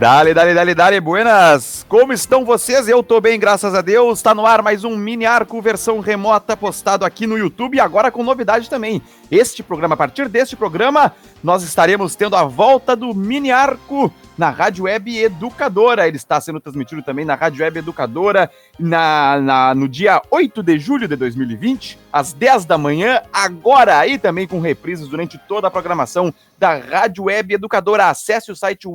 Dale, dale, dale, dale, buenas! Como estão vocês? Eu tô bem, graças a Deus. Tá no ar mais um mini arco versão remota postado aqui no YouTube e agora com novidade também. Este programa, a partir deste programa, nós estaremos tendo a volta do mini arco na Rádio Web Educadora. Ele está sendo transmitido também na Rádio Web Educadora na, na, no dia 8 de julho de 2020, às 10 da manhã, agora e também com reprises durante toda a programação da Rádio Web Educadora. Acesse o site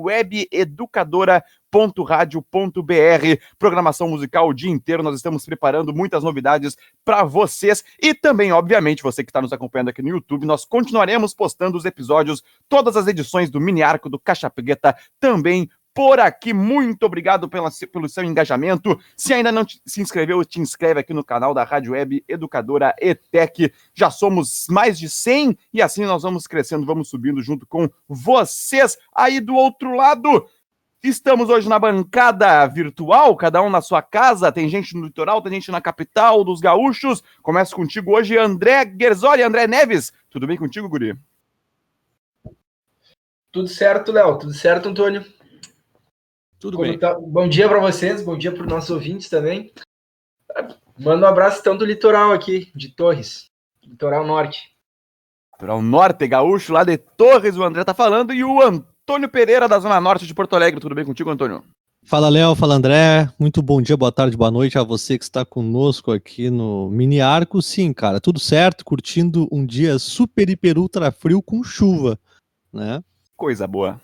webeducadora.radio.br. Programação musical o dia inteiro. Nós estamos preparando muitas novidades para vocês e também, obviamente, você que está nos acompanhando aqui no YouTube, nós continuaremos postando os episódios, todas as edições do Mini Arco do Caixa também por aqui. Muito obrigado pela, pelo seu engajamento. Se ainda não te, se inscreveu, te inscreve aqui no canal da Rádio Web Educadora ETEC. Já somos mais de 100 e assim nós vamos crescendo, vamos subindo junto com vocês aí do outro lado. Estamos hoje na bancada virtual, cada um na sua casa. Tem gente no litoral, tem gente na capital dos gaúchos. Começo contigo hoje, André Gerzoli, André Neves. Tudo bem contigo, Guri? Tudo certo, Léo. Tudo certo, Antônio. Tudo Como bem. Tá? Bom dia para vocês, bom dia para os nossos ouvintes também. Manda um abraço então do litoral aqui, de Torres, litoral norte. Litoral norte, gaúcho, lá de Torres, o André tá falando, e o Antônio Pereira, da Zona Norte de Porto Alegre. Tudo bem contigo, Antônio? Fala, Léo, fala, André. Muito bom dia, boa tarde, boa noite a você que está conosco aqui no Mini Arco. Sim, cara, tudo certo, curtindo um dia super, hiper, ultra frio com chuva, né? Coisa boa.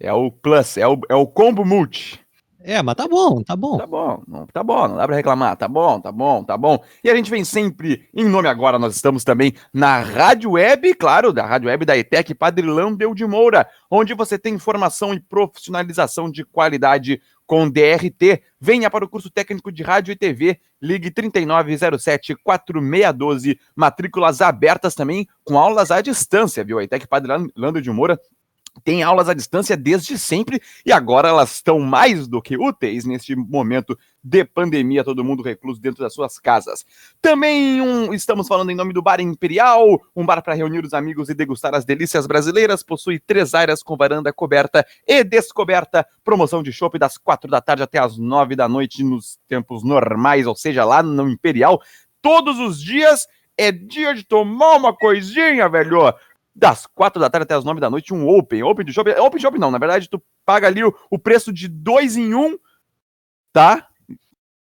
É o plus, é o, é o combo multi. É, mas tá bom, tá bom. Tá bom, não, tá bom, não dá pra reclamar. Tá bom, tá bom, tá bom. E a gente vem sempre em nome agora, nós estamos também na Rádio Web, claro, da Rádio Web da ETEC Padre Lambeu de Moura, onde você tem informação e profissionalização de qualidade com DRT. Venha para o curso técnico de rádio e TV, ligue 3907-4612, matrículas abertas também, com aulas à distância, viu? A ETEC Lambeu de Moura tem aulas à distância desde sempre e agora elas estão mais do que úteis neste momento de pandemia, todo mundo recluso dentro das suas casas. Também um, estamos falando em nome do Bar Imperial, um bar para reunir os amigos e degustar as delícias brasileiras. Possui três áreas com varanda coberta e descoberta. Promoção de chopp das quatro da tarde até as nove da noite nos tempos normais, ou seja, lá no Imperial. Todos os dias é dia de tomar uma coisinha, velho das quatro da tarde até as nove da noite, um Open. Open de Shopping. Open Shopping não, na verdade, tu paga ali o, o preço de dois em um, tá?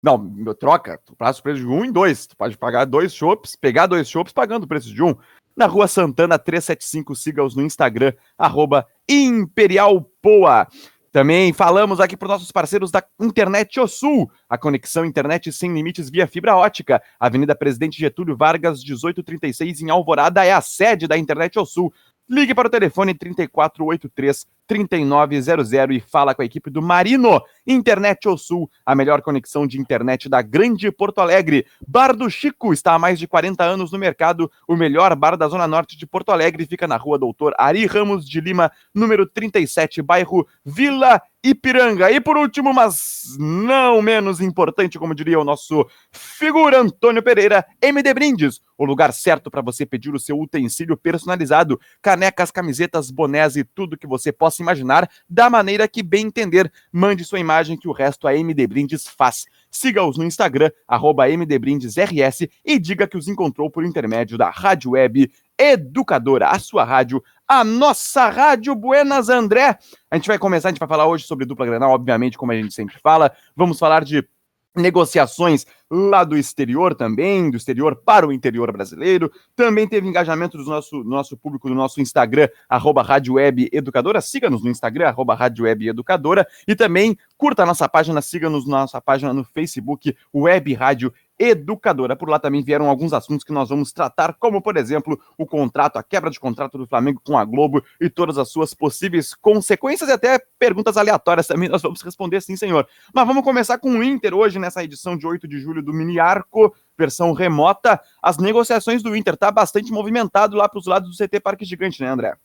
Não, troca, tu passa o preço de um em dois. Tu pode pagar dois shops, pegar dois shops pagando o preço de um. Na rua Santana 375, siga-os no Instagram, arroba Imperial Poa. Também falamos aqui para os nossos parceiros da Internet O Sul, a conexão internet sem limites via fibra ótica. Avenida Presidente Getúlio Vargas, 1836, em Alvorada, é a sede da Internet O Sul. Ligue para o telefone 3483 3900 e fala com a equipe do Marino. Internet ou Sul, a melhor conexão de internet da Grande Porto Alegre. Bar do Chico está há mais de 40 anos no mercado. O melhor bar da Zona Norte de Porto Alegre fica na rua Doutor Ari Ramos de Lima, número 37, bairro Vila Ipiranga. E por último, mas não menos importante, como diria o nosso figura Antônio Pereira, MD Brindes, o lugar certo para você pedir o seu utensílio personalizado, canecas, camisetas, bonés e tudo que você possa imaginar, da maneira que bem entender. Mande sua imagem que o resto a MD Brindes faz. Siga-os no Instagram, arroba MDBrindesRS e diga que os encontrou por intermédio da Rádio Web Educadora, a sua rádio, a nossa rádio Buenas André. A gente vai começar, a gente vai falar hoje sobre dupla Grenal, obviamente, como a gente sempre fala. Vamos falar de negociações lá do exterior também, do exterior para o interior brasileiro. Também teve engajamento do nosso, do nosso público no nosso Instagram, arroba Rádio Web Educadora. Siga-nos no Instagram, arroba Rádio Web Educadora. E também curta a nossa página, siga-nos na nossa página no Facebook, Web Rádio educadora. Por lá também vieram alguns assuntos que nós vamos tratar, como, por exemplo, o contrato, a quebra de contrato do Flamengo com a Globo e todas as suas possíveis consequências e até perguntas aleatórias também nós vamos responder sim, senhor. Mas vamos começar com o Inter hoje, nessa edição de 8 de julho do Mini Arco, versão remota. As negociações do Inter tá bastante movimentado lá para os lados do CT Parque Gigante, né, André?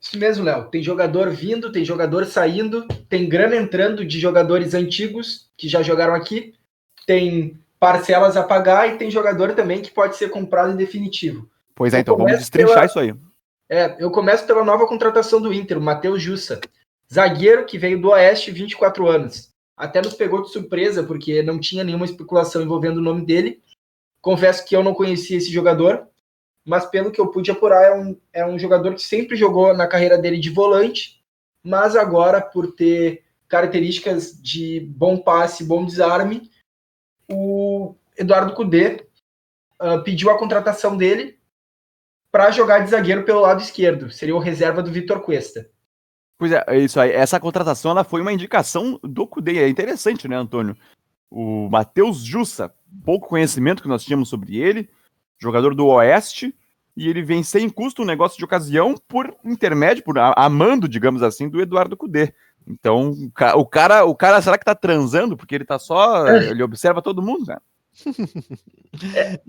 Isso mesmo, Léo. Tem jogador vindo, tem jogador saindo, tem grana entrando de jogadores antigos que já jogaram aqui, tem parcelas a pagar e tem jogador também que pode ser comprado em definitivo. Pois é, então vamos destrinchar pela... isso aí. É, eu começo pela nova contratação do Inter, o Matheus Jussa. Zagueiro que veio do Oeste, 24 anos. Até nos pegou de surpresa, porque não tinha nenhuma especulação envolvendo o nome dele. Confesso que eu não conhecia esse jogador, mas pelo que eu pude apurar, é um, é um jogador que sempre jogou na carreira dele de volante, mas agora, por ter características de bom passe, bom desarme, o Eduardo Cudê uh, pediu a contratação dele para jogar de zagueiro pelo lado esquerdo. Seria o reserva do Vitor Cuesta. Pois é, é, isso aí. Essa contratação ela foi uma indicação do Cudê. É interessante, né, Antônio? O Matheus Jussa, pouco conhecimento que nós tínhamos sobre ele, jogador do Oeste, e ele vem sem custo um negócio de ocasião por intermédio, por amando, digamos assim, do Eduardo Cudê. Então, o cara, o cara, será que tá transando? Porque ele tá só. É. Ele observa todo mundo, né?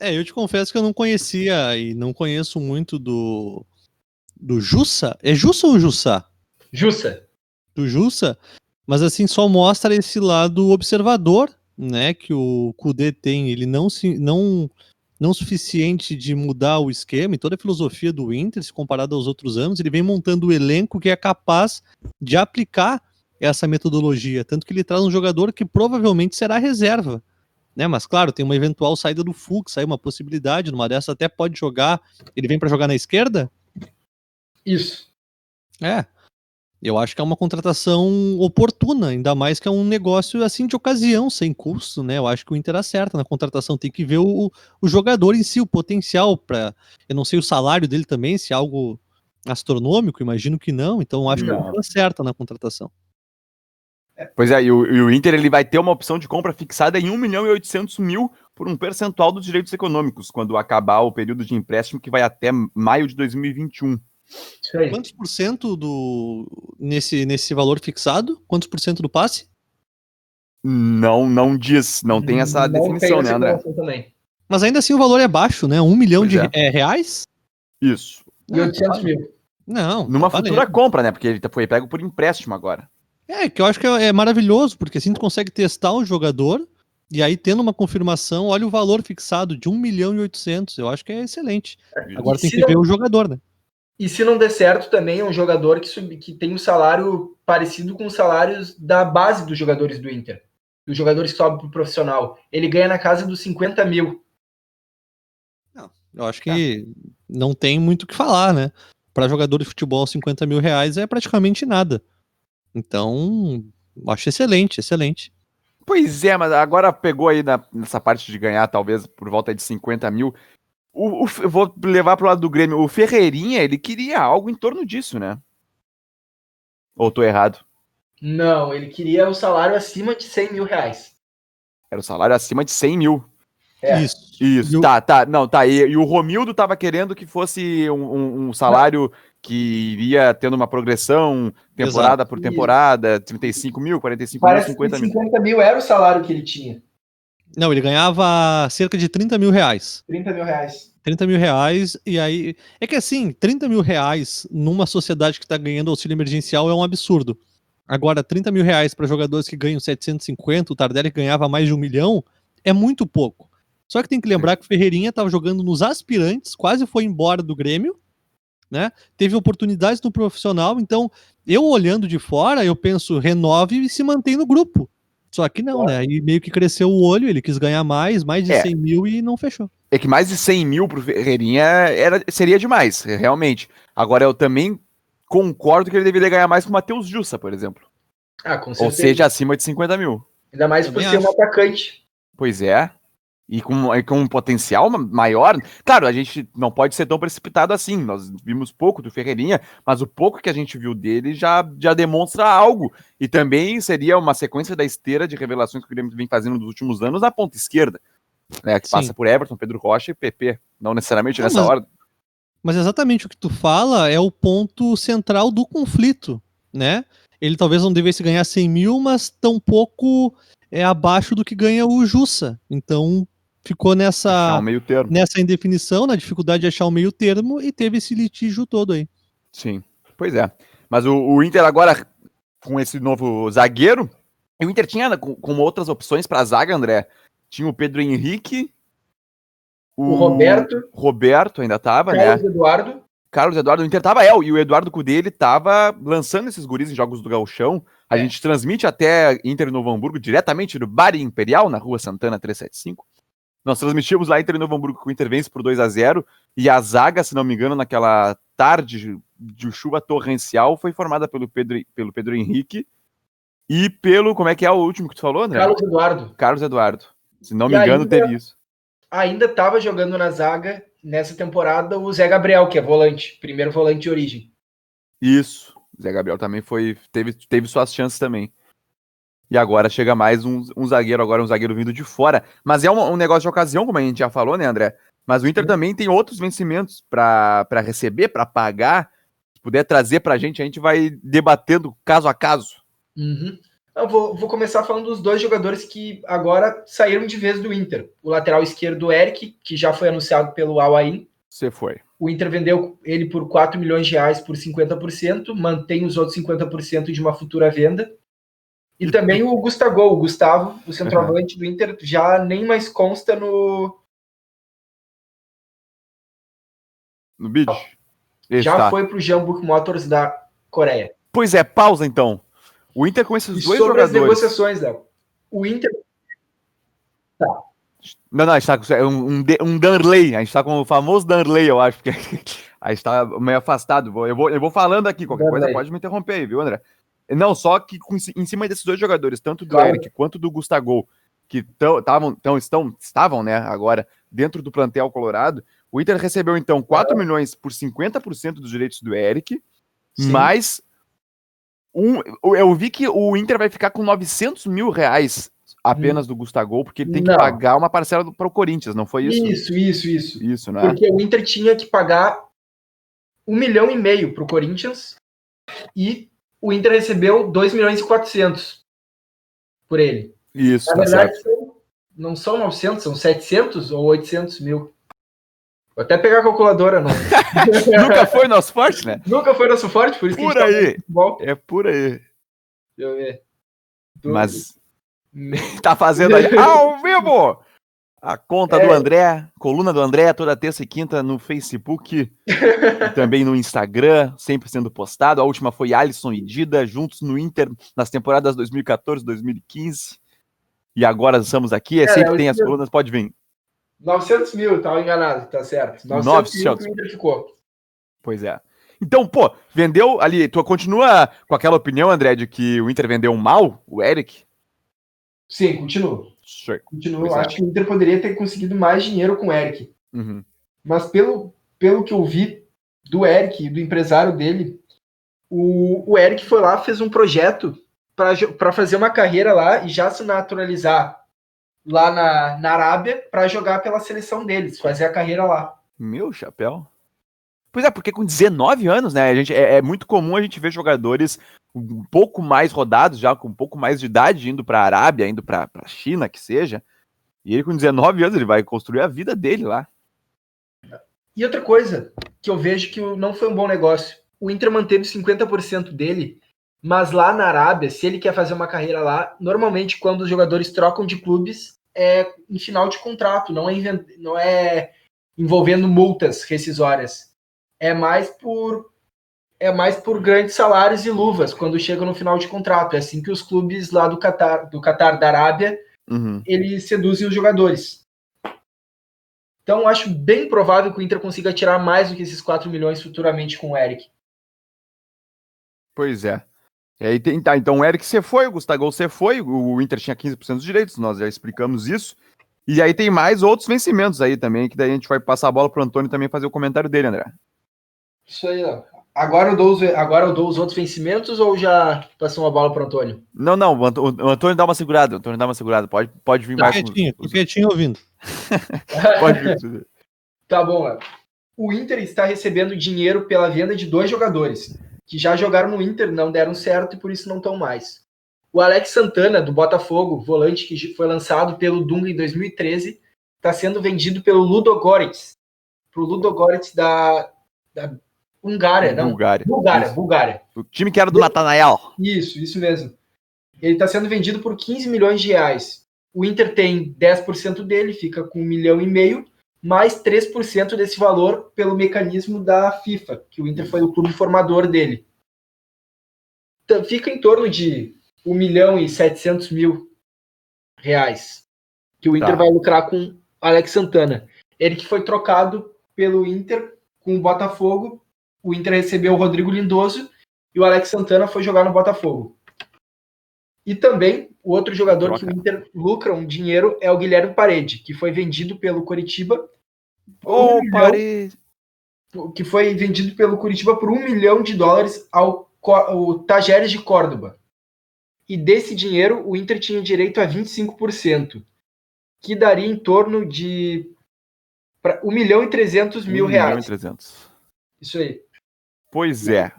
é, eu te confesso que eu não conhecia e não conheço muito do. Do Jussa? É Jussa ou Jussa? Jussa. Do Jussa? Mas assim, só mostra esse lado observador, né? Que o Kudê tem. Ele não se. não não suficiente de mudar o esquema e toda a filosofia do Inter, se comparado aos outros anos, ele vem montando o elenco que é capaz de aplicar essa metodologia, tanto que ele traz um jogador que provavelmente será reserva, né? Mas claro, tem uma eventual saída do Fux, aí uma possibilidade, numa dessas até pode jogar, ele vem para jogar na esquerda? Isso. É, eu acho que é uma contratação oportuna, ainda mais que é um negócio assim de ocasião, sem custo, né? Eu acho que o Inter acerta na contratação, tem que ver o, o jogador em si, o potencial para, eu não sei o salário dele também, se é algo astronômico, imagino que não, então acho não. que o Inter acerta na contratação. Pois é, e o, e o, Inter ele vai ter uma opção de compra fixada em 1 milhão e 800 mil por um percentual dos direitos econômicos, quando acabar o período de empréstimo que vai até maio de 2021. Quantos por cento do nesse, nesse valor fixado? Quantos por cento do passe? Não, não diz, não tem essa não definição, tem né, André? Também. Mas ainda assim o valor é baixo, né? Um milhão pois de é. É, reais? Isso. E 800 mil. Não. Numa tá futura compra, né? Porque ele foi pego por empréstimo agora. É, que eu acho que é, é maravilhoso, porque assim tu consegue testar o jogador e aí, tendo uma confirmação, olha o valor fixado de 1 milhão e 800. Eu acho que é excelente. É, agora tem que não... ver o jogador, né? E se não der certo, também é um jogador que, sub, que tem um salário parecido com os salários da base dos jogadores do Inter. Dos jogadores que sobem para o profissional. Ele ganha na casa dos 50 mil. Não, eu acho que tá. não tem muito o que falar, né? Para jogador de futebol, 50 mil reais é praticamente nada. Então, acho excelente, excelente. Pois é, mas agora pegou aí na, nessa parte de ganhar, talvez por volta de 50 mil. O, o, eu vou levar pro lado do Grêmio. O Ferreirinha, ele queria algo em torno disso, né? Ou tô errado? Não, ele queria o salário acima de 100 mil reais. Era o salário acima de 100 mil. É. Isso. Isso, tá, tá. Não, tá. E, e, o Romildo tava querendo que fosse um, um, um salário que iria tendo uma progressão temporada Exato. por temporada, 35 mil, 45 Parece mil, 50 mil. 50 mil era o salário que ele tinha. Não, ele ganhava cerca de 30 mil reais. 30 mil reais. 30 mil reais, e aí. É que assim, 30 mil reais numa sociedade que está ganhando auxílio emergencial é um absurdo. Agora, 30 mil reais para jogadores que ganham 750, o Tardelli ganhava mais de um milhão, é muito pouco. Só que tem que lembrar que o Ferreirinha estava jogando nos aspirantes, quase foi embora do Grêmio, né? Teve oportunidades no profissional, então eu olhando de fora, eu penso, renove e se mantém no grupo. Só que não, né? Aí meio que cresceu o olho, ele quis ganhar mais, mais de é. 100 mil e não fechou. É que mais de 100 mil pro Ferreirinha era, seria demais, realmente. Agora eu também concordo que ele deveria ganhar mais que o Matheus Jussa, por exemplo. Ah, com certeza. Ou seja, acima de 50 mil. Ainda mais por ser um atacante. Pois é. E com, e com um potencial maior. Claro, a gente não pode ser tão precipitado assim. Nós vimos pouco do Ferreirinha, mas o pouco que a gente viu dele já, já demonstra algo. E também seria uma sequência da esteira de revelações que o Grêmio vem fazendo nos últimos anos na ponta esquerda. Né, que Sim. passa por Everton, Pedro Rocha e PP. Não necessariamente não, nessa mas, ordem. Mas exatamente o que tu fala é o ponto central do conflito, né? Ele talvez não devesse ganhar 100 mil, mas tampouco é abaixo do que ganha o Jussa. Então, ficou nessa, um nessa indefinição, na dificuldade de achar o um meio termo e teve esse litígio todo aí. Sim, pois é. Mas o, o Inter agora, com esse novo zagueiro, o Inter tinha com, com outras opções para a zaga, André. Tinha o Pedro Henrique, o, o Roberto. Roberto ainda tava, Carlos né? Eduardo. Carlos Eduardo, o Inter tava, é, e o Eduardo Cudê, ele tava lançando esses guris em jogos do Galchão. A É. gente transmite até Inter Novo Hamburgo diretamente do Bar Imperial, na rua Santana 375. Nós transmitimos lá Inter Novo Hamburgo com o Inter vence por 2 a 0 e a zaga, se não me engano, naquela tarde de chuva torrencial, foi formada pelo Pedro, pelo Pedro Henrique e pelo, como é que é o último que tu falou, André? Carlos Eduardo Carlos Eduardo. Se não E me engano, ainda- teve isso. ainda estava jogando na zaga nessa temporada o Zé Gabriel, que é volante, primeiro volante de origem. Isso. Zé Gabriel também foi. Teve, teve suas chances também. E agora chega mais um, um zagueiro, agora um zagueiro vindo de fora. Mas é um, um negócio de ocasião, como a gente já falou, né, André? Mas o Inter também tem outros vencimentos para receber, para pagar. Se puder trazer pra gente, a gente vai debatendo caso a caso. Uhum. Eu vou, vou começar falando dos dois jogadores que agora saíram de vez do Inter. O lateral esquerdo, Eric, que já foi anunciado pelo Al Ain. Você foi. O Inter vendeu ele por 4 milhões de reais por 50%, mantém os outros 50% de uma futura venda. E também o Gustavo, o Gustavo, o centroavante do Inter, já nem mais consta no. No bid? Já tá. foi pro Jeonbuk Motors da Coreia. Pois é, pausa então. O Inter com esses E dois sobre as jogadores. negociações, Léo. O Inter Não, não, a gente tá com é um, um, um Danley. A gente tá com o famoso Danley, eu acho, porque a gente tá meio afastado. Eu vou, eu vou falando aqui, qualquer coisa Danley. pode me interromper aí, viu, André? Não, só que com- em cima desses dois jogadores, tanto do Claro. Eric quanto do Gustavo, que tão, tavam, tão, estão, estavam, né, agora dentro do plantel colorado, o Inter recebeu então 4 milhões por 50% dos direitos do Eric, Sim. mais um, eu vi que o Inter vai ficar com 900 mil reais apenas do Gustavo, porque ele tem que Não. pagar uma parcela para o Corinthians, não foi isso? Isso, isso, isso. Isso, né? Porque o Inter tinha que pagar um milhão e meio pro Corinthians e o Inter recebeu 2 milhões e 400 por ele. Isso, Na tá verdade, são- não são 900, são 700 ou 800 mil. Vou até pegar a calculadora, não. Nunca foi nosso forte, né? Nunca foi nosso forte, por isso que Por a gente tá aí. É por aí. Deixa eu ver. Mas tá fazendo aí ao vivo a conta do É. André, coluna do André, toda terça e quinta no Facebook e também no Instagram, sempre sendo postado. A última foi Alisson e Dida, juntos no Inter nas temporadas 2014, 2015. E agora estamos aqui, é, sempre tem as entendo. colunas, pode vir. 900 mil, tava enganado, tá certo. 900, 900. mil que o Inter ficou. Pois é. Então, pô, vendeu ali. Tu continua com aquela opinião, André, de que o Inter vendeu mal o Eric? Sim, continua. Sure. Continua. Pois é. Acho que o Inter poderia ter conseguido mais dinheiro com o Eric. Uhum. Mas pelo, pelo que eu vi do Eric, do empresário dele, o, o Eric foi lá, fez um projeto para fazer uma carreira lá e já se naturalizar lá na, na Arábia para jogar pela seleção deles, fazer a carreira lá. Meu chapéu. Pois é, porque com 19 anos, né? A gente, é, é muito comum a gente ver jogadores um pouco mais rodados, já com um pouco mais de idade, indo para a Arábia, indo para a China, que seja. E ele com 19 anos, ele vai construir a vida dele lá. E outra coisa que eu vejo que não foi um bom negócio. O Inter manteve 50% dele, mas lá na Arábia, se ele quer fazer uma carreira lá, normalmente quando os jogadores trocam de clubes, é em final de contrato, não é, não é envolvendo multas rescisórias. É mais por é mais por grandes salários e luvas quando chega no final de contrato. É assim que os clubes lá do Catar, do Catar da Arábia, Uhum. eles seduzem os jogadores. Então, acho bem provável que o Inter consiga tirar mais do que esses 4 milhões futuramente com o Eric. Pois é. E aí tem, tá, então o Eric você foi, o Gustavo você foi, o Inter tinha 15% dos direitos, nós já explicamos isso. E aí tem mais outros vencimentos aí também, que daí a gente vai passar a bola pro Antônio também fazer o comentário dele, André. Isso aí, ó. Agora eu, dou os, agora eu dou os outros vencimentos ou já passou uma bola para Antônio? Não, não, o, o Antônio dá uma segurada, o Antônio dá uma segurada, pode, pode vir Tô mais. com- quietinho, tô os- quietinho ouvindo. pode vir. Tá bom, Léo. O Inter está recebendo dinheiro pela venda de dois jogadores que já jogaram no Inter, não deram certo e por isso não estão mais. O Alex Santana, do Botafogo, volante que foi lançado pelo Dunga em 2013, está sendo vendido pelo Ludogorets, para o Ludogorets da, da Hungária, não? Bulgária. Bulgária, Isso. Bulgária. O time que era do Natanael. Isso, isso mesmo. Ele está sendo vendido por 15 milhões de reais. O Inter tem 10% dele, fica com um milhão e meio, mais 3% desse valor pelo mecanismo da FIFA, que o Inter foi o clube formador dele. Então, fica em torno de 1 milhão e 700 mil reais que o Inter tá. vai lucrar com Alex Santana. Ele que foi trocado pelo Inter com o Botafogo. O Inter recebeu o Rodrigo Lindoso e o Alex Santana foi jogar no Botafogo. E também o outro jogador Troca. que o Inter lucra um dinheiro é o Guilherme Parede, que foi vendido pelo Coritiba. Ô, um Parede! Que foi vendido pelo Curitiba por um milhão de dólares ao, ao Tajeres de Córdoba. E desse dinheiro, o Inter tinha direito a 25%, que daria em torno de 1 milhão e 300 mil 1 reais. 1 milhão e 300. Isso aí. Pois é.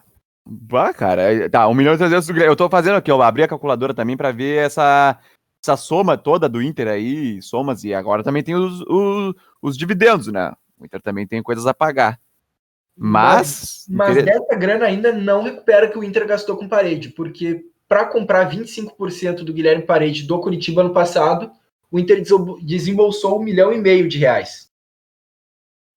Bah, cara, é, tá, 1 milhão e 300 do Eu tô fazendo aqui, eu abri a calculadora também para ver essa, essa soma toda do Inter aí, somas, e agora também tem os, os, os dividendos, né? O Inter também tem coisas a pagar. Mas. Mas, mas dessa grana ainda não recupera que o Inter gastou com parede, porque para comprar 25% do Guilherme Parede do Curitiba ano passado, o Inter desembolsou um milhão e meio de reais.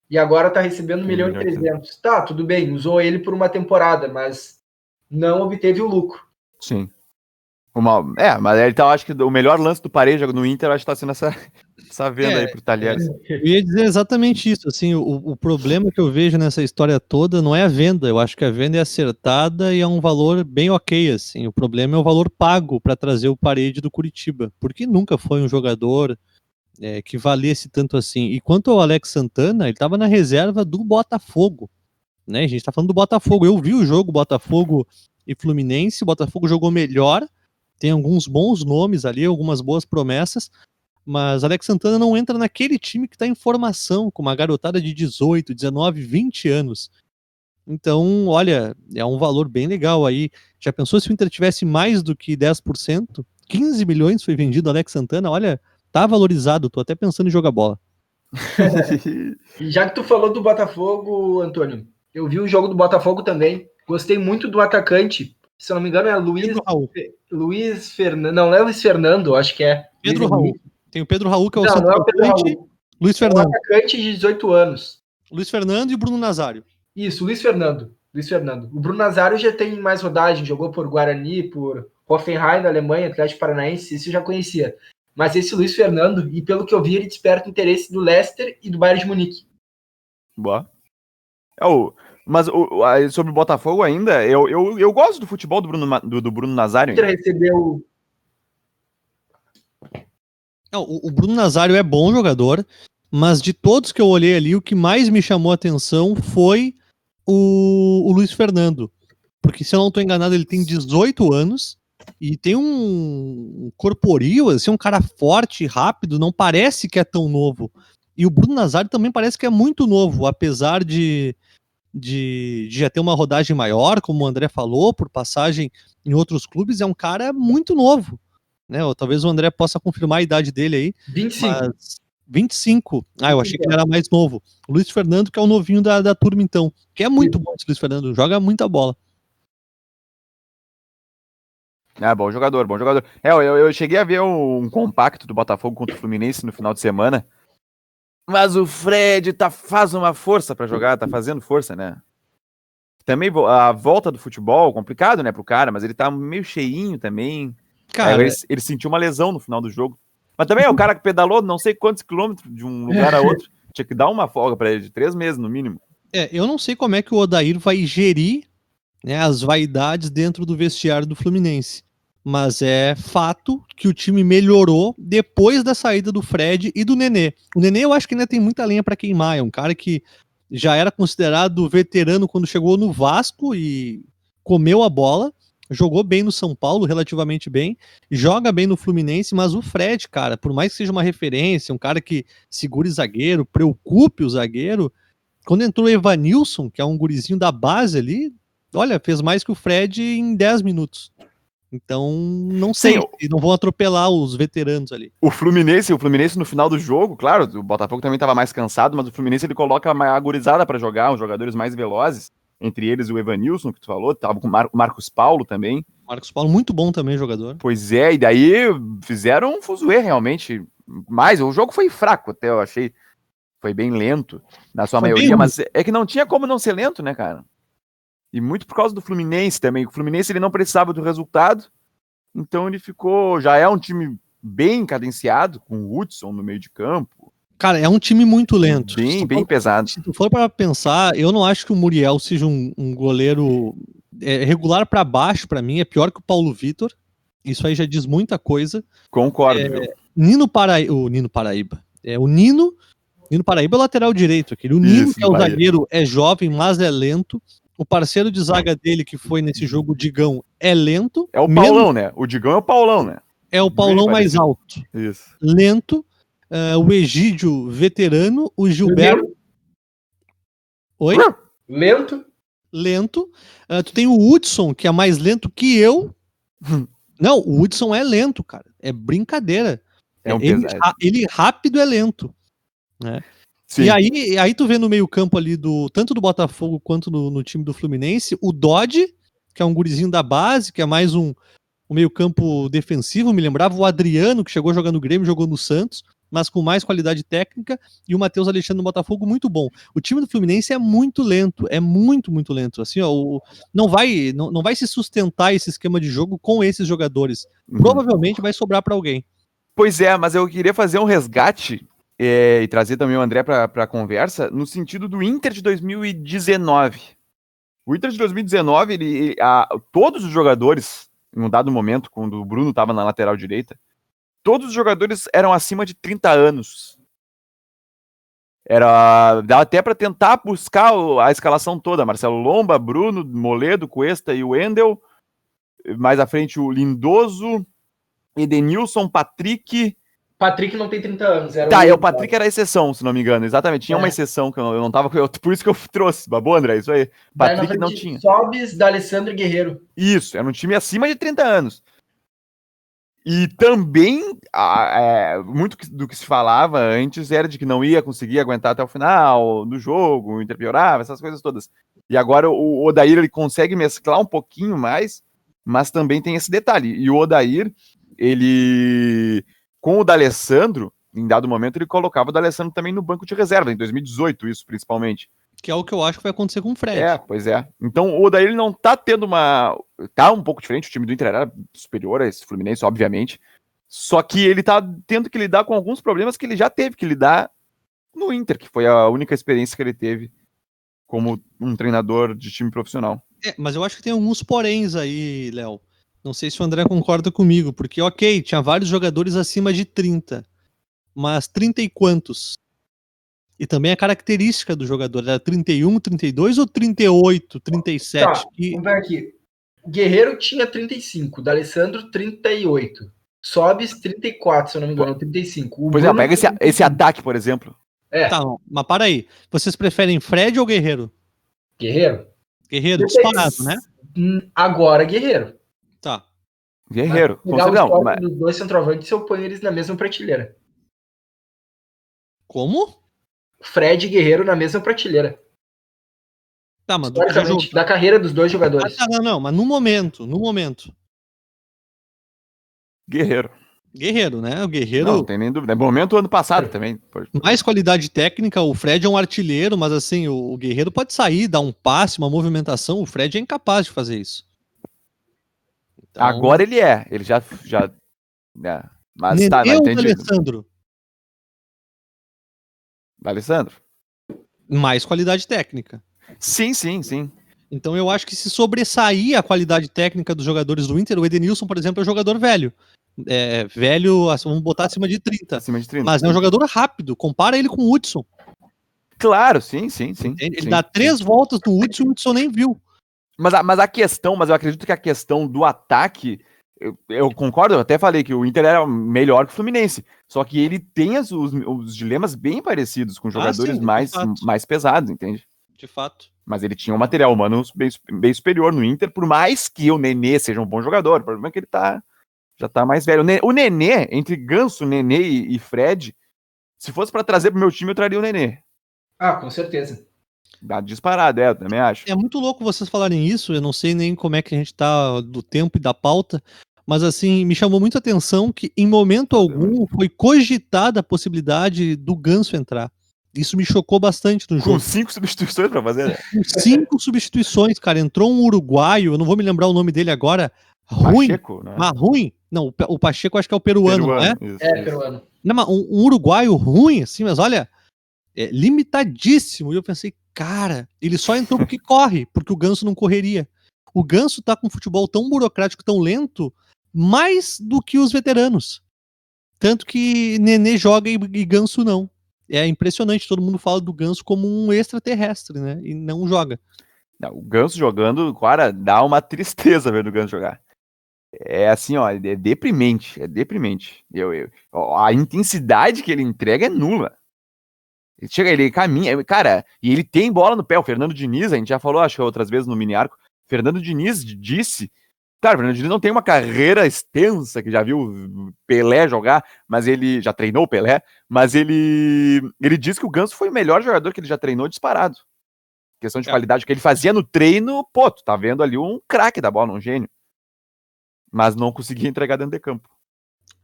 E agora está recebendo um milhão e trezentos. Tá, tudo bem, usou ele por uma temporada, mas não obteve o lucro. Sim. Uma, é, mas então acho que o melhor lance do Pareja no Inter acho que tá sendo essa, essa venda é, aí pro Talheres. Eu ia dizer exatamente isso. Assim, o, o problema que eu vejo nessa história toda não é a venda. Eu acho que a venda é acertada e é um valor bem ok. Assim. O problema é o valor pago para trazer o Parede do Curitiba, porque nunca foi um jogador é, que valesse tanto assim. E quanto ao Alex Santana, ele estava na reserva do Botafogo. Né? A gente está falando do Botafogo. Eu vi o jogo Botafogo e Fluminense. O Botafogo jogou melhor. Tem alguns bons nomes ali, algumas boas promessas. Mas Alex Santana não entra naquele time que está em formação, com uma garotada de 18, 19, 20 anos. Então, olha, é um valor bem legal aí. Já pensou se o Inter tivesse mais do que 10%? 15 milhões foi vendido Alex Santana. Olha, tá valorizado, tô até pensando em jogar bola. Já que tu falou do Botafogo, Antônio, eu vi o jogo do Botafogo também. Gostei muito do atacante. Se eu não me engano, é Luiz. Luiz Fernando. Não, não é Luiz Fernando, acho que é. Pedro Raul. Tem o Pedro Raul, que é o não, não é o Pedro Raul. Luiz Fernando. É um atacante de 18 anos. Luiz Fernando e Bruno Nazário. Isso, Luiz Fernando. Luiz Fernando. O Bruno Nazário já tem mais rodagem, jogou por Guarani, por Hoffenheim da Alemanha, Atlético Paranaense, isso eu já conhecia. Mas esse Luiz Fernando, e pelo que eu vi, ele desperta o interesse do Leicester e do Bayern de Munique. Boa. É o, mas o, sobre o Botafogo ainda, eu, eu, eu gosto do futebol do Bruno, do, do Bruno Nazário. Ele recebeu. Não, o, o Bruno Nazário é bom jogador, mas de todos que eu olhei ali, o que mais me chamou a atenção foi o, o Luiz Fernando. Porque, se eu não estou enganado, ele tem 18 anos e tem um corporio, assim, um cara forte, rápido, não parece que é tão novo. E o Bruno Nazário também parece que é muito novo, apesar de, de, de, já ter uma rodagem maior, como o André falou, por passagem em outros clubes, é um cara muito novo. Né? Ou talvez o André possa confirmar a idade dele aí. 25. Mas 25. Ah, eu achei que ele era mais novo. O Luiz Fernando, que é o novinho da, da turma, então. Que é muito bom esse Luiz Fernando, joga muita bola. Ah, bom jogador, bom jogador. É, eu, eu cheguei a ver um, um, compacto do Botafogo contra o Fluminense no final de semana. Mas o Fred tá, faz uma força para jogar, tá fazendo força, né? Também a volta do futebol, complicado, né, pro cara, mas ele tá meio cheinho também. Cara, ele, ele, sentiu uma lesão no final do jogo. Mas também é o cara que pedalou não sei quantos quilômetros de um lugar a outro. Tinha que dar uma folga para ele de três meses, no mínimo. É, eu não sei como é que o Odair vai gerir né, as vaidades dentro do vestiário do Fluminense mas é fato que o time melhorou depois da saída do Fred e do Nenê. O Nenê eu acho que ainda tem muita lenha para queimar, é um cara que já era considerado veterano quando chegou no Vasco e comeu a bola, jogou bem no São Paulo, relativamente bem, joga bem no Fluminense, mas o Fred, cara, por mais que seja uma referência, um cara que segure zagueiro, preocupe o zagueiro, quando entrou o Evanilson, que é um gurizinho da base ali, olha, fez mais que o Fred em 10 minutos. Então, não sei, Sim, não vão atropelar os veteranos ali. O Fluminense, o Fluminense no final do jogo, claro, o Botafogo também estava mais cansado, mas o Fluminense ele coloca uma agorizada para jogar, os jogadores mais velozes, entre eles o Evanilson, que tu falou, tava com o Mar Marcos Paulo também. Marcos Paulo, muito bom também jogador. Pois é, e daí fizeram um fuzuê realmente, mais, o jogo foi fraco até, eu achei. Foi bem lento, na sua Foi bem maioria, ruim. mas é que não tinha como não ser lento, né, cara? E muito por causa do Fluminense também. O Fluminense ele não precisava do resultado, então ele ficou. Já é um time bem cadenciado, com o Hudson no meio de campo. Cara, é um time muito lento. Bem, bem for- pesado. Se tu for para pensar, eu não acho que o Muriel seja um, um goleiro é, regular para baixo, para mim, é pior que o Paulo Vitor. Isso aí já diz muita coisa. Concordo, É? Nino Paraíba, o Nino Paraíba. É, o Nino, Nino Paraíba é lateral direito, aquele. O Nino, Isso, que é o zagueiro, é jovem, mas é lento. O parceiro de zaga dele, que foi nesse jogo, o Digão, é lento. É o Menos- Paulão, né? O Digão é o Paulão, né? É o Paulão Bem mais alto. Isso. Lento. é, o Egídio, veterano. O Gilberto. Oi? Lento. lento. Ah, tu tem o Hudson, que é mais lento que eu. Não, o Hudson é lento, cara. É brincadeira. É um ele, ele rápido é lento. Sim. E aí, aí tu vê no meio-campo ali do tanto do Botafogo quanto no, no time do Fluminense, o Dodge, que é um gurizinho da base, que é mais um, um meio-campo defensivo, me lembrava o Adriano, que chegou jogando no Grêmio, jogou no Santos, mas com mais qualidade técnica, e o Matheus Alexandre no Botafogo muito bom. O time do Fluminense é muito lento, é muito, muito lento. Assim, ó, o- não vai não, não vai se sustentar esse esquema de jogo com esses jogadores. Uhum. Provavelmente vai sobrar para alguém. Pois é, mas eu queria fazer um resgate é, e trazer também o André para a conversa no sentido do Inter de 2019. O Inter de 2019, ele, ele- a- todos os jogadores, em um dado momento, quando o Bruno estava na lateral direita, todos os jogadores eram acima de 30 anos. Era dá até para tentar buscar a escalação toda: Marcelo Lomba, Bruno, Moledo, Cuesta e o Wendel. Mais à frente o Lindoso, Edenilson, Patrick, Patrick não tem 30 anos. Era Tá, é, o outro, Patrick era a exceção, se não me engano. Exatamente. Tinha É. uma exceção que eu não, eu não tava. eu- por isso que eu trouxe. Babou, André? Isso aí. Daí Patrick não tinha. Sobes, D'Alessandro e Guerreiro. Isso, era um time acima de 30 anos. E também, é, muito do que se falava antes era de que não ia conseguir aguentar até o final do jogo, o Inter piorava, essas coisas todas. E agora o Odair ele consegue mesclar um pouquinho mais, mas também tem esse detalhe. E o Odair, ele, com o D'Alessandro, em dado momento, ele colocava o D'Alessandro também no banco de reserva, em 2018, isso principalmente. Que é o que eu acho que vai acontecer com o Fred. É, pois é. Então o Odair ele não tá tendo uma. Tá um pouco diferente, o time do Inter era superior a esse Fluminense, obviamente. Só que ele tá tendo que lidar com alguns problemas que ele já teve que lidar no Inter, que foi a única experiência que ele teve como um treinador de time profissional. É, mas eu acho que tem alguns poréns aí, Léo. Não sei se o André concorda comigo, porque, ok, tinha vários jogadores acima de 30, mas 30 e quantos? E também a característica do jogador, era 31, 32 ou 38, 37? Tá, Que- Vamos ver aqui. Guerreiro tinha 35, D'Alessandro 38. Sobes 34, se eu não me engano, 35. O Pois é, Bruno pega esse, 35. esse ataque, por exemplo. É, Tá, mas para aí. Vocês preferem Fred ou Guerreiro? Guerreiro. Guerreiro, disparado, né? Hum, Agora, Guerreiro. Guerreiro. Mas não, mas- dos dois centroavantes, eu ponho eles na mesma prateleira. Como? Fred e Guerreiro na mesma prateleira. Tá, mas Historicamente, da carreira dos dois Ah, jogadores. tá, não, não, mas no momento, no momento. Guerreiro. Guerreiro, né? O Guerreiro. Não, não tem nem dúvida. É momento ano passado também. pô. mais qualidade técnica, o Fred é um artilheiro, mas assim, o, o Guerreiro pode sair, dar um passe, uma movimentação, o Fred é incapaz de fazer isso. Então, Agora ele é. Ele já. já é. Mas Nenê tá, não entendi. Alessandro? Alessandro? Mais qualidade técnica. Sim, sim, sim. Então eu acho que se sobressair a qualidade técnica dos jogadores do Inter, o Edenilson, por exemplo, é um jogador velho. É, velho, assim, vamos botar acima de 30. Acima de 30. Mas é um jogador rápido. Compara ele com o Hudson. Claro, sim, sim, sim. Ele, sim, dá sim. três voltas no Hudson e o Hudson nem viu. Mas a, mas a questão, mas eu acredito que a questão do ataque, eu, eu concordo, eu até falei que o Inter era melhor que o Fluminense. Só que ele tem as- os, os dilemas bem parecidos com jogadores Ah, sim, mais, mais pesados, entende? De fato. Mas ele tinha um material humano bem, bem superior no Inter, por mais que o Nenê seja um bom jogador. O problema é que ele tá, já tá mais velho. O Ne- O Nenê, entre Ganso, Nenê e, e Fred, se fosse pra trazer pro meu time, eu traria o Nenê. Ah, com certeza. Dá disparado, é, eu também acho. É muito louco vocês falarem isso, eu não sei nem como é que a gente tá do tempo e da pauta, mas assim, me chamou muito a atenção que em momento algum foi cogitada a possibilidade do Ganso entrar. Isso me chocou bastante no jogo. Com cinco substituições pra fazer, né? Com cinco substituições, cara. Entrou um uruguaio, eu não vou me lembrar o nome dele agora. Ruim. Pacheco, né? Mas ruim. Não, o Pa- o Pacheco acho que é o peruano, não é? isso, É, isso. peruano. Não, mas um, um uruguaio ruim, assim, mas olha, é limitadíssimo. E eu pensei, cara, ele só entrou porque corre, porque o Ganso não correria. O Ganso tá com um futebol tão burocrático, tão lento, mais do que os veteranos. Tanto que Nenê joga e, e Ganso não. É impressionante, todo mundo fala do Ganso como um extraterrestre, né? E não joga. Não, o Ganso jogando, cara, dá uma tristeza ver o Ganso jogar. É assim, ó, é deprimente, é deprimente. Eu, eu- ó, a intensidade que ele entrega é nula. Ele chega, ele caminha, cara, e ele tem bola no pé. O Fernando Diniz, a gente já falou, acho que outras vezes no mini arco. Fernando Diniz disse. Claro, o Fernando Diniz não tem uma carreira extensa, que já viu Pelé jogar, mas ele já treinou o Pelé, mas ele ele diz que o Ganso foi o melhor jogador que ele já treinou disparado. Questão de É. qualidade, que ele fazia no treino, pô, tu tá vendo ali um craque da bola, um gênio. Mas não conseguia entregar dentro de campo.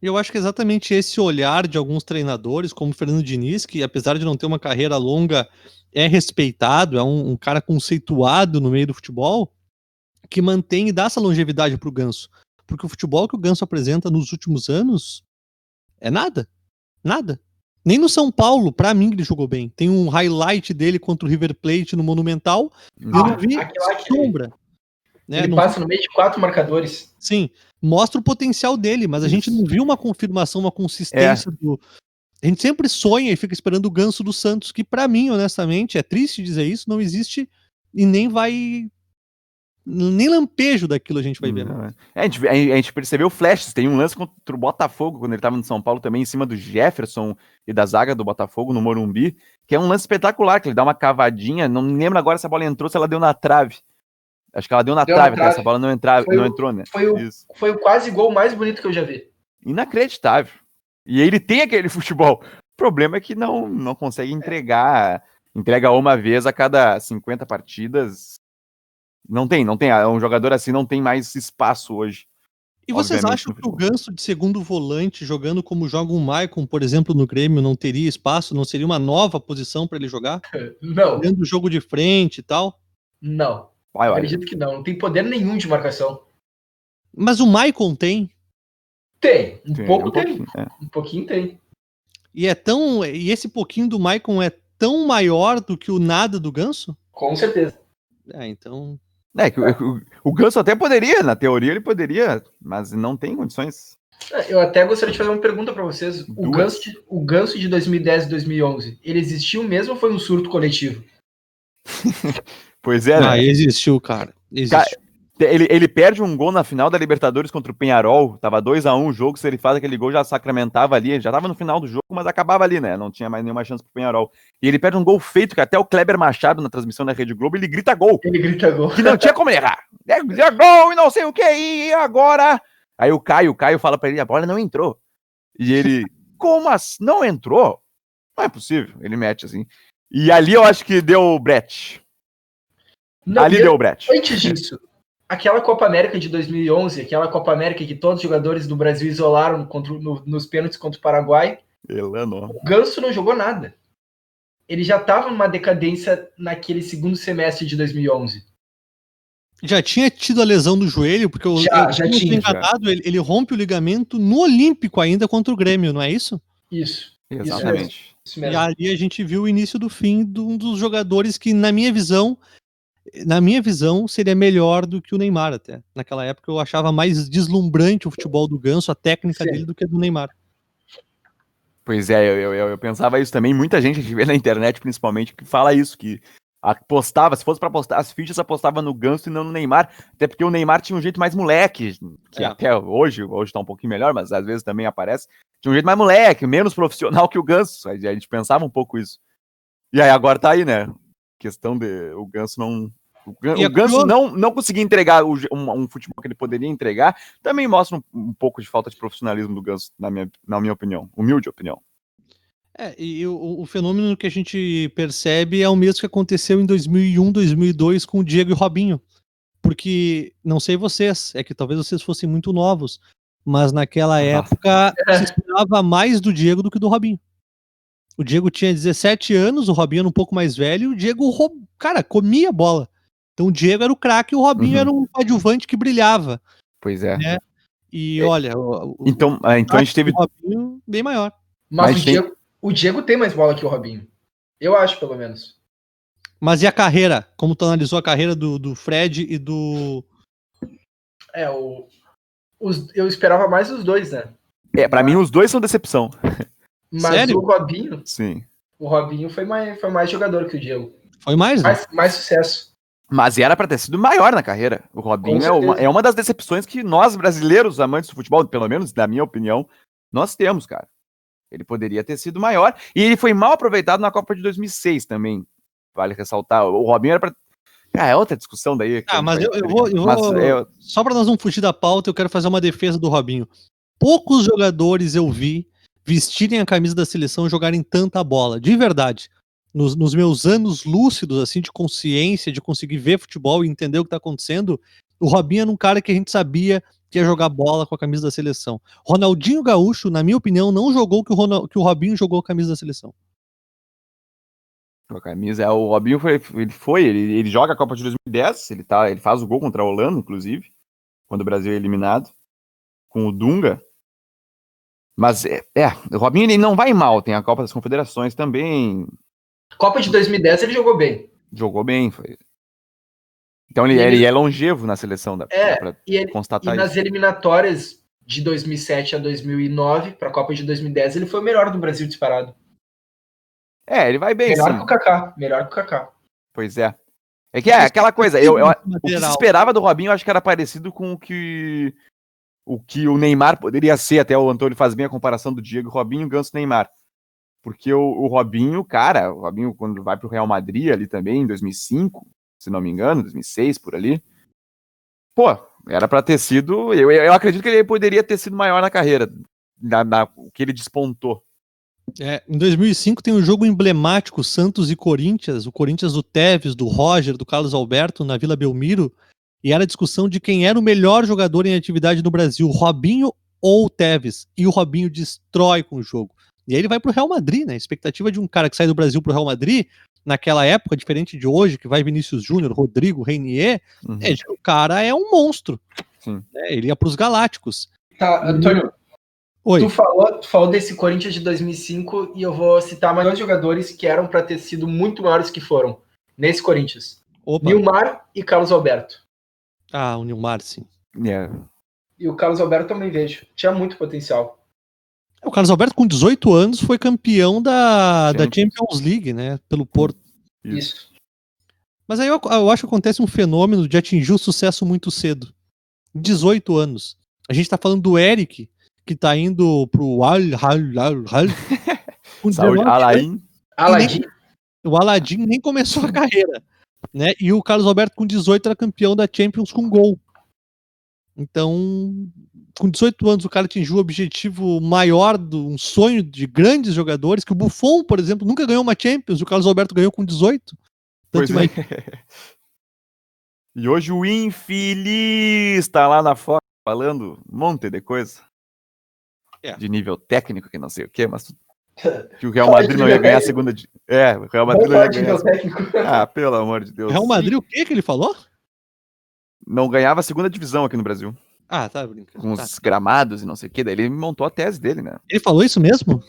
E eu acho que é exatamente esse olhar de alguns treinadores, como o Fernando Diniz, que apesar de não ter uma carreira longa, é respeitado, é um, um cara conceituado no meio do futebol, que mantém e dá essa longevidade pro Ganso. Porque o futebol que o Ganso apresenta nos últimos anos é nada. Nada. Nem no São Paulo, pra mim, ele jogou bem. Tem um highlight dele contra o River Plate no Monumental. Eu Ah, não vi sombra. Né? ele Não- passa no meio de quatro marcadores. Sim, mostra o potencial dele, mas a gente não viu uma confirmação, uma consistência do. A gente sempre sonha e fica esperando o ganso do Santos, que pra mim, honestamente, é triste dizer isso, não existe e nem vai. Nem lampejo daquilo a gente vai ver. Não, é. É, a, gente, a gente percebeu flashes. Tem um lance contra o Botafogo, quando ele tava no São Paulo também, em cima do Jefferson e da zaga do Botafogo, no Morumbi, que é um lance espetacular, que ele dá uma cavadinha. Não me lembro agora se a bola entrou, se ela deu na trave. Acho que ela deu na Deu na trave, até, trave. essa bola não, entrava, Foi não o- entrou, né? Foi o, Isso. foi o quase gol mais bonito que eu já vi. Inacreditável. E ele tem aquele futebol. O problema é que não, não consegue entregar. Entrega uma vez a cada 50 partidas. Não tem, não tem. Um jogador assim não tem mais espaço hoje. E vocês Obviamente, acham que o ganso de segundo volante, jogando como joga o Maicon, por exemplo, no Grêmio, não teria espaço? Não seria uma nova posição pra ele jogar? Não, Olhando o jogo de frente e tal? não. Vai, olha. Acredito que não. Não tem poder nenhum de marcação. Mas o Maicon tem. Tem. Um Tem, pouco um tem. pouquinho, é. Um pouquinho tem. E é tão. E esse pouquinho do Maicon é tão maior do que o nada do ganso? Com certeza. É, então. É, que o, o, o Ganso até poderia, na teoria ele poderia, mas não tem condições. É, Eu até gostaria de fazer uma pergunta pra vocês. O ganso, de, o ganso de 2010 e 2011, ele existiu mesmo ou foi um surto coletivo? Pois é, né? Ah, existiu, cara. Existiu. Ele, ele perde um gol na final da Libertadores contra o Penharol. Tava 2 a 1 o jogo. Se ele faz aquele gol, já sacramentava ali. Já tava no final do jogo, mas acabava ali, né? Não tinha mais nenhuma chance pro Penharol. E ele perde um gol feito, que até o Kleber Machado, na transmissão da Rede Globo, ele grita gol. Ele grita gol. Que não tinha como errar. É, é gol e não sei o que. E agora? Aí o Caio, o Caio fala pra ele: a bola não entrou. E ele, como assim? Não entrou? Não é possível. Ele mete assim. E ali eu acho que deu o Brett. Não, ali e deu o Brett. Antes disso, aquela Copa América de 2011, aquela Copa América que todos os jogadores do Brasil isolaram contra, o- no- nos pênaltis contra o Paraguai, Elano. o Ganso não jogou nada. Ele já estava numa decadência naquele segundo semestre de 2011. Já tinha tido a lesão do joelho, porque eu, Já, eu, já tinha, enganado, ele, ele rompe o ligamento no Olímpico ainda contra o Grêmio, não é isso? Isso. Exatamente. Isso E mesmo. ali a gente viu o início do fim de um dos jogadores que, na minha visão, na minha visão, seria melhor do que o Neymar até. Naquela época eu achava mais deslumbrante o futebol do Ganso, a técnica Sim. dele, do que a do Neymar. Pois é, eu, eu, eu pensava isso também. Muita gente a gente vê na internet, principalmente, que fala isso, que apostava, se fosse pra apostar as fichas, apostava no Ganso e não no Neymar, até porque o Neymar tinha um jeito mais moleque, que É. até hoje, hoje tá um pouquinho melhor, mas às vezes também aparece, tinha um jeito mais moleque, menos profissional que o Ganso, a gente pensava um pouco isso. E aí agora tá aí, né? Questão de o Ganso não o, Gan- é o Ganso não, não conseguir entregar o um, um futebol que ele poderia entregar, também mostra um, um pouco de falta de profissionalismo do Ganso, na minha, na minha opinião, humilde opinião. É, e o, o fenômeno que a gente percebe é o mesmo que aconteceu em 2001, 2002 com o Diego e o Robinho. Porque, não sei vocês, é que talvez vocês fossem muito novos, mas naquela época se esperava mais do Diego do que do Robinho. O Diego tinha 17 anos, o Robinho era um pouco mais velho, e o Diego, cara, comia bola. Então o Diego era o craque e o Robinho uhum. era um adjuvante que brilhava. Pois é. Né? E é. olha. O, então, o, então a gente teve. O Robinho bem maior. Mas, Mas o, tem... Diego, o Diego tem mais bola que o Robinho. Eu acho, pelo menos. Mas e a carreira? Como tu analisou a carreira do, do Fred e do. É, o, os, eu esperava mais os dois, né? É, pra mim os dois são decepção. Mas Sério? o Robinho. Sim. O Robinho foi mais, foi mais jogador que o Diego. Foi mais, né? Mais, mais sucesso. Mas era para ter sido maior na carreira. O Robinho é uma, é uma das decepções que nós, brasileiros, amantes do futebol, pelo menos na minha opinião, nós temos, cara. Ele poderia ter sido maior. E ele foi mal aproveitado na Copa de 2006 também. Vale ressaltar. O Robinho era para. Ah, é outra discussão daí. Ah, mas eu, eu, vou. Eu vou é... Só para nós não fugir da pauta, eu quero fazer uma defesa do Robinho. Poucos jogadores eu vi vestirem a camisa da seleção e jogarem tanta bola. De verdade. Nos, nos, meus anos lúcidos, assim, de consciência, de conseguir ver futebol e entender o que está acontecendo, o Robinho era um cara que a gente sabia que ia jogar bola com a camisa da seleção. Ronaldinho Gaúcho, na minha opinião, não jogou que o, Ronald, que o Robinho jogou com a camisa da seleção. A camisa, é, o Robinho foi, ele foi, ele, ele joga a Copa de 2010, ele, tá, ele faz o gol contra a Holanda, inclusive, quando o Brasil é eliminado, com o Dunga. Mas é, é o Robinho ele não vai mal, tem a Copa das Confederações também. Copa de 2010 ele jogou bem. Jogou bem, foi. Então ele, ele, ele é longevo na seleção, da é, e, ele, constatar e nas eliminatórias de 2007 a 2009 para a Copa de 2010 ele foi o melhor do Brasil disparado. É, ele vai bem. Melhor sim. que o Kaká. Melhor que o Kaká. Pois é. É que é aquela coisa, eu, eu, o que se esperava do Robinho, eu acho que era parecido com o que o que o Neymar poderia ser, até o Antônio faz bem a comparação do Diego, Robinho, Ganso, Neymar. Porque o, o Robinho, cara, o Robinho quando vai pro Real Madrid ali também, em 2005, se não me engano, 2006, por ali, pô, era para ter sido, eu, eu acredito que ele poderia ter sido maior na carreira, na, na, o que ele despontou. É, em 2005 tem um jogo emblemático, Santos e Corinthians, o Corinthians do Tevez, do Roger, do Carlos Alberto, na Vila Belmiro, e era a discussão de quem era o melhor jogador em atividade no Brasil, Robinho ou Tevez, e o Robinho destrói com o jogo. E aí ele vai pro Real Madrid, né? A expectativa de um cara que sai do Brasil pro Real Madrid, naquela época, diferente de hoje, que vai Vinícius Júnior, Rodrigo, Reinier, uhum. é, o cara é um monstro. Sim. É, ele ia pros Galácticos. Tá, Antônio, Oi. Tu falou, tu falou desse Corinthians de 2005 e eu vou citar mais dois jogadores que eram para ter sido muito maiores que foram nesse Corinthians. Opa. Nilmar e Carlos Alberto. Ah, o Nilmar, sim. Yeah. E o Carlos Alberto também vejo. Tinha muito potencial. O Carlos Alberto, com 18 anos, foi campeão da, da Champions League, né? Pelo Porto. Isso. Mas aí eu, eu acho que acontece um fenômeno de atingir o sucesso muito cedo. 18 anos. A gente tá falando do Eric, que tá indo pro Al Al Al Al. Saúde, Alain. Aladdin. O Aladdin nem começou a carreira, né? E o Carlos Alberto com 18 era campeão da Champions com gol. Então, com 18 anos o cara atingiu o objetivo maior do um sonho de grandes jogadores, que o Buffon, por exemplo, nunca ganhou uma Champions, o Carlos Alberto ganhou com 18. Pois é. E hoje o infeliz tá lá na foto falando um monte de coisa é. de nível técnico, que não sei o que, mas que o Real Madrid não ia ganhar a segunda. É, o Real Madrid não ia ganhar. Ah, pelo amor de Deus. Real Madrid, o que que ele falou? Não ganhava a segunda divisão aqui no Brasil. Ah, tá brincando. Com tá. os gramados e não sei o que. Daí ele montou a tese dele, né? Ele falou isso mesmo?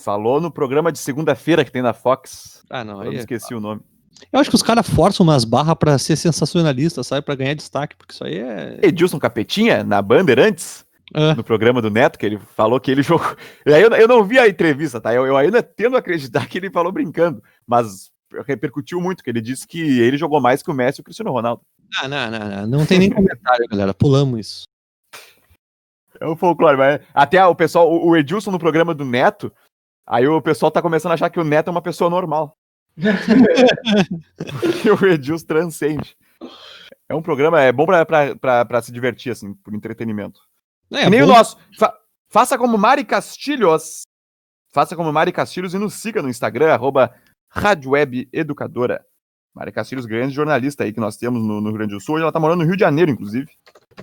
Falou no programa de segunda-feira que tem na Fox. Ah, não. Eu é... esqueci o nome. Eu acho que os caras forçam umas barras pra ser sensacionalista, sabe? Pra ganhar destaque, porque isso aí é. Edilson Capetinha, na Bandeirantes, é. no programa do Neto, que ele falou que ele jogou. E aí eu, eu não vi a entrevista, tá? Eu, eu ainda tendo a acreditar que ele falou brincando, mas repercutiu muito, que ele disse que ele jogou mais que o Messi e o Cristiano Ronaldo. Ah, não, não, não, não tem nem comentário, galera. Pulamos isso. É o folclore, mas até o pessoal, o Edilson no programa do Neto, aí o pessoal tá começando a achar que o Neto é uma pessoa normal. Porque o Edilson transcende. É um programa, é bom pra se divertir, assim, por entretenimento. É, nem bom. o nosso. Fa faça como Mari Castilhos. Faça como Mari Castilhos e nos siga no Instagram, arroba Rádio Web Educadora. Mari Castilhos, grande jornalista aí que nós temos no, no, Rio Grande do Sul. Hoje ela tá morando no Rio de Janeiro, inclusive.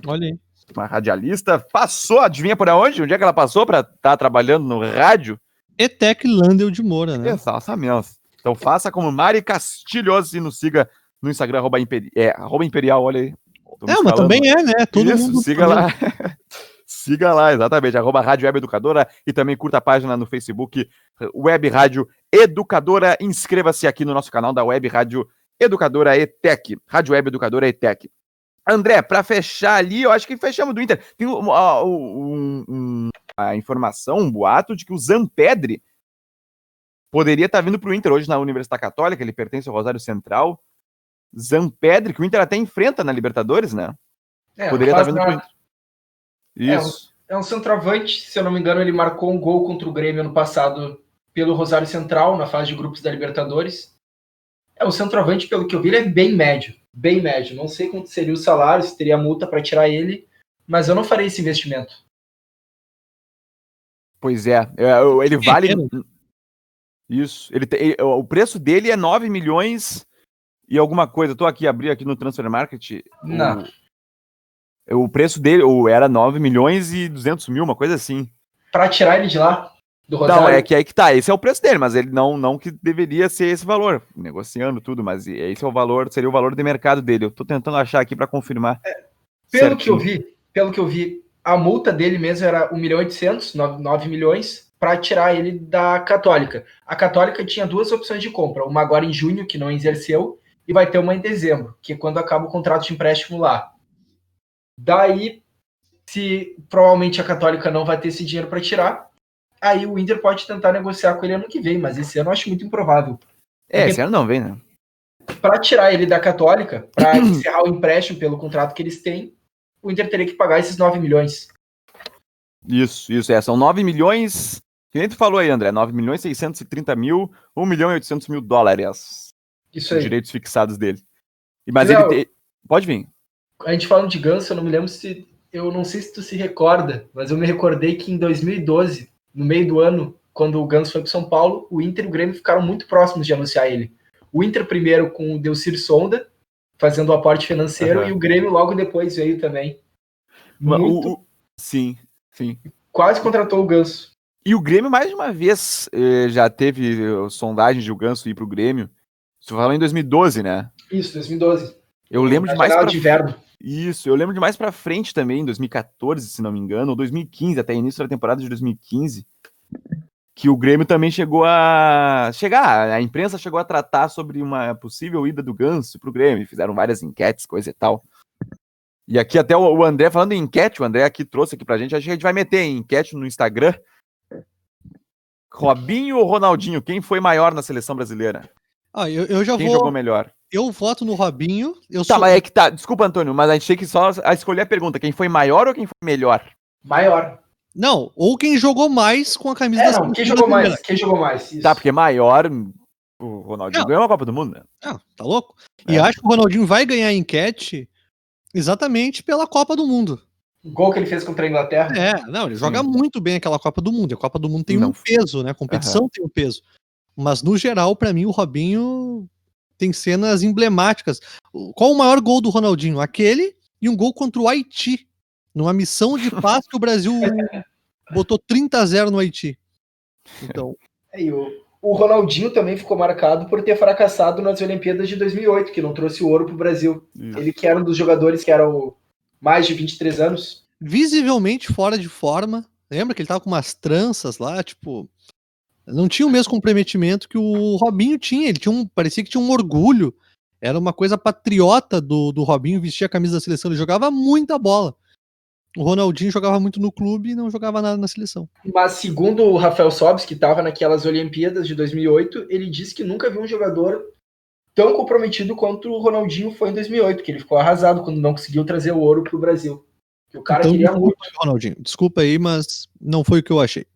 Olha aí. Uma radialista. Passou, adivinha por onde? Onde é que ela passou para estar tá trabalhando no rádio? Etec Landel de Moura, né? Exatamente. Então faça como Mari Castilhos e nos siga no Instagram, arroba, imperi é, arroba imperial, olha aí. É, mas também é, né? Todo Isso, mundo siga lá. siga lá, exatamente, arroba Rádio Web Educadora e também curta a página no Facebook Web Rádio Educadora. Inscreva-se aqui no nosso canal da Web Rádio Educadora ETEC, Rádio Web Educadora ETEC. André, para fechar ali, eu acho que fechamos do Inter. Tem uma, um, um, a informação, um boato de que o Zampedri poderia estar tá vindo para o Inter hoje na Universidade Católica, ele pertence ao Rosário Central. Zampedri, que o Inter até enfrenta na Libertadores, né? É, poderia estar tá vindo para o Inter. Isso. É um, é um centroavante, se eu não me engano, ele marcou um gol contra o Grêmio ano passado pelo Rosário Central, na fase de grupos da Libertadores. É um centroavante, pelo que eu vi, ele é bem médio bem médio. Não sei quanto seria o salário, se teria multa para tirar ele, mas eu não farei esse investimento. Pois é, é ele vale. Isso. Ele tem, o preço dele é 9 milhões e alguma coisa. Estou aqui, abri aqui no Transfer Market. Não. O, o preço dele era 9 milhões e 200 mil, uma coisa assim. Para tirar ele de lá? do Rosário. Não, é que aí que tá, esse é o preço dele, mas ele não, não que deveria ser esse valor, negociando tudo, mas esse é o valor, seria o valor de mercado dele. Eu tô tentando achar aqui para confirmar. É, pelo certinho. que eu vi, pelo que eu vi, a multa dele mesmo era 1 milhão e 800, 9, 9 milhões, para tirar ele da Católica. A Católica tinha duas opções de compra, uma agora em junho, que não exerceu, e vai ter uma em dezembro, que é quando acaba o contrato de empréstimo lá. Daí, se provavelmente a Católica não vai ter esse dinheiro para tirar, aí o Inter pode tentar negociar com ele ano que vem, mas esse ano eu acho muito improvável. É, esse ano não vem, né? Para tirar ele da Católica, para encerrar o empréstimo pelo contrato que eles têm, o Inter teria que pagar esses 9 milhões. Isso, isso, é. São 9 milhões. Que nem tu falou aí, André, 9 milhões 630 mil, 1 milhão e 800 mil dólares. Isso aí. direitos fixados dele. Mas ele te... Pode vir. A gente falando de Ganso, eu não me lembro se. Eu não sei se tu se recorda, mas eu me recordei que em 2012 no meio do ano, quando o Ganso foi para São Paulo, o Inter e o Grêmio ficaram muito próximos de anunciar ele. O Inter primeiro com o Delcir Sonda, fazendo o aporte financeiro, uhum. e o Grêmio logo depois veio também. Muito... O, o... Sim, sim. Quase contratou o Ganso. E o Grêmio, mais de uma vez, eh, já teve eh, sondagens de o Ganso ir para o Grêmio. Você falou em 2012, né? Isso, 2012. Eu lembro de mais pra... de inverno. Isso, eu lembro de mais pra frente também, em 2014, se não me engano, ou 2015, até início da temporada de 2015, que o Grêmio também chegou a chegar, a imprensa chegou a tratar sobre uma possível ida do Ganso pro Grêmio, fizeram várias enquetes, coisa e tal. E aqui até o André, falando em enquete, o André aqui trouxe aqui pra gente, acho que a gente vai meter em enquete no Instagram. Robinho ou Ronaldinho, quem foi maior na seleção brasileira? Ah, eu, eu já quem vou... jogou melhor? Eu voto no Robinho. Eu tá, sou... mas é que tá. Desculpa, Antônio, mas a gente tem que só escolher a pergunta: quem foi maior ou quem foi melhor? Maior. Não, ou quem jogou mais com a camisa é, da não, quem jogou mais, quem jogou mais. Isso. Tá, porque maior, o Ronaldinho não. ganhou a Copa do Mundo, né? Não, tá louco? É. E acho que o Ronaldinho vai ganhar a enquete exatamente pela Copa do Mundo. O gol que ele fez contra a Inglaterra. É, não, ele joga Sim. muito bem aquela Copa do Mundo. A Copa do Mundo tem não. um peso, né? A competição uhum. tem um peso. Mas no geral, para mim, o Robinho tem cenas emblemáticas. Qual o maior gol do Ronaldinho? Aquele e um gol contra o Haiti, numa missão de paz que o Brasil botou 30 a 0 no Haiti. Então. É, e o, o Ronaldinho também ficou marcado por ter fracassado nas Olimpíadas de 2008, que não trouxe o ouro para o Brasil. Isso. Ele que era um dos jogadores que eram mais de 23 anos. Visivelmente fora de forma. Lembra que ele tava com umas tranças lá, tipo, não tinha o mesmo comprometimento que o Robinho tinha. Ele tinha um, parecia que tinha um orgulho. Era uma coisa patriota do, do Robinho vestir a camisa da seleção. Ele jogava muita bola. O Ronaldinho jogava muito no clube e não jogava nada na seleção. Mas segundo o Rafael Sobis, que estava naquelas Olimpíadas de 2008, ele disse que nunca viu um jogador tão comprometido quanto o Ronaldinho foi em 2008, que ele ficou arrasado quando não conseguiu trazer o ouro para o Brasil. Que o cara então, queria muito. Ronaldinho, desculpa aí, mas não foi o que eu achei.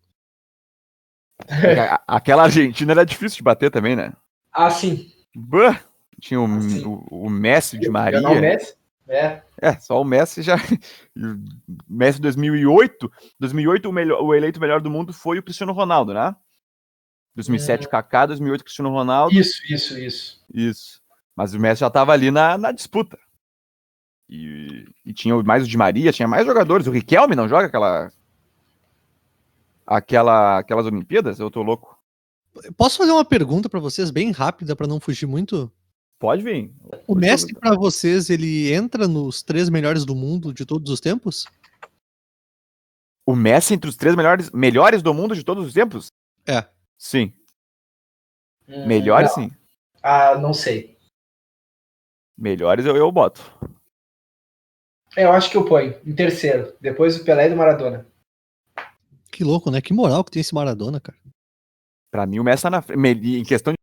Aquela Argentina era difícil de bater também, né? Ah, sim. Bah, tinha o, ah, o, o, Messi de Maria. O Messi? É. é, só o Messi já. O Messi 2008. 2008, o, melhor, o eleito melhor do mundo foi o Cristiano Ronaldo, né? 2007 o Kaká, 2008 Cristiano Ronaldo. Isso, isso, isso. Isso. Mas o Messi já estava ali na, na disputa. E, e, tinha mais o Di Maria, tinha mais jogadores. O Riquelme não joga aquela Aquela, aquelas Olimpíadas? Eu tô louco. Posso fazer uma pergunta pra vocês bem rápida pra não fugir muito? Pode vir. O Pode Messi pra vocês, ele entra nos três melhores do mundo de todos os tempos? O Messi entre os três melhores, melhores do mundo de todos os tempos? É. Sim. Hum, Melhores, não. sim. Ah, não sei. Melhores eu, eu boto. É, Eu acho que eu ponho em terceiro, depois do Pelé e do Maradona. Que louco, né? Que moral que tem esse Maradona, cara. Pra mim, o Messi tá na frente. Em questão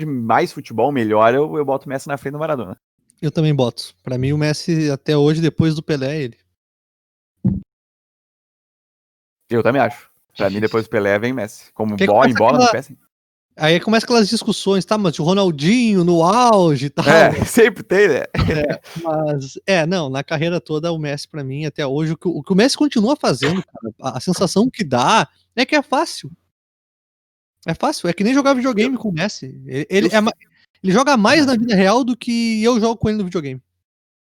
de mais futebol, melhor, eu, eu boto o Messi na frente do Maradona. Eu também boto. Pra mim, o Messi, até hoje, depois do Pelé, ele. Eu também acho. Pra mim, depois do Pelé, vem Messi. Como Que bola em começa bola, aquela- no pé, sim. Aí começa aquelas discussões, tá? Mas o Ronaldinho no auge e tal. É, sempre tem, né? Mas, é, não, na carreira toda, o Messi, pra mim, até hoje, o que o, que o Messi continua fazendo, cara, a, a sensação que dá é que é fácil. É fácil, é que nem jogar videogame com o Messi. Ele, ele, é ele joga mais na vida real do que eu jogo com ele no videogame.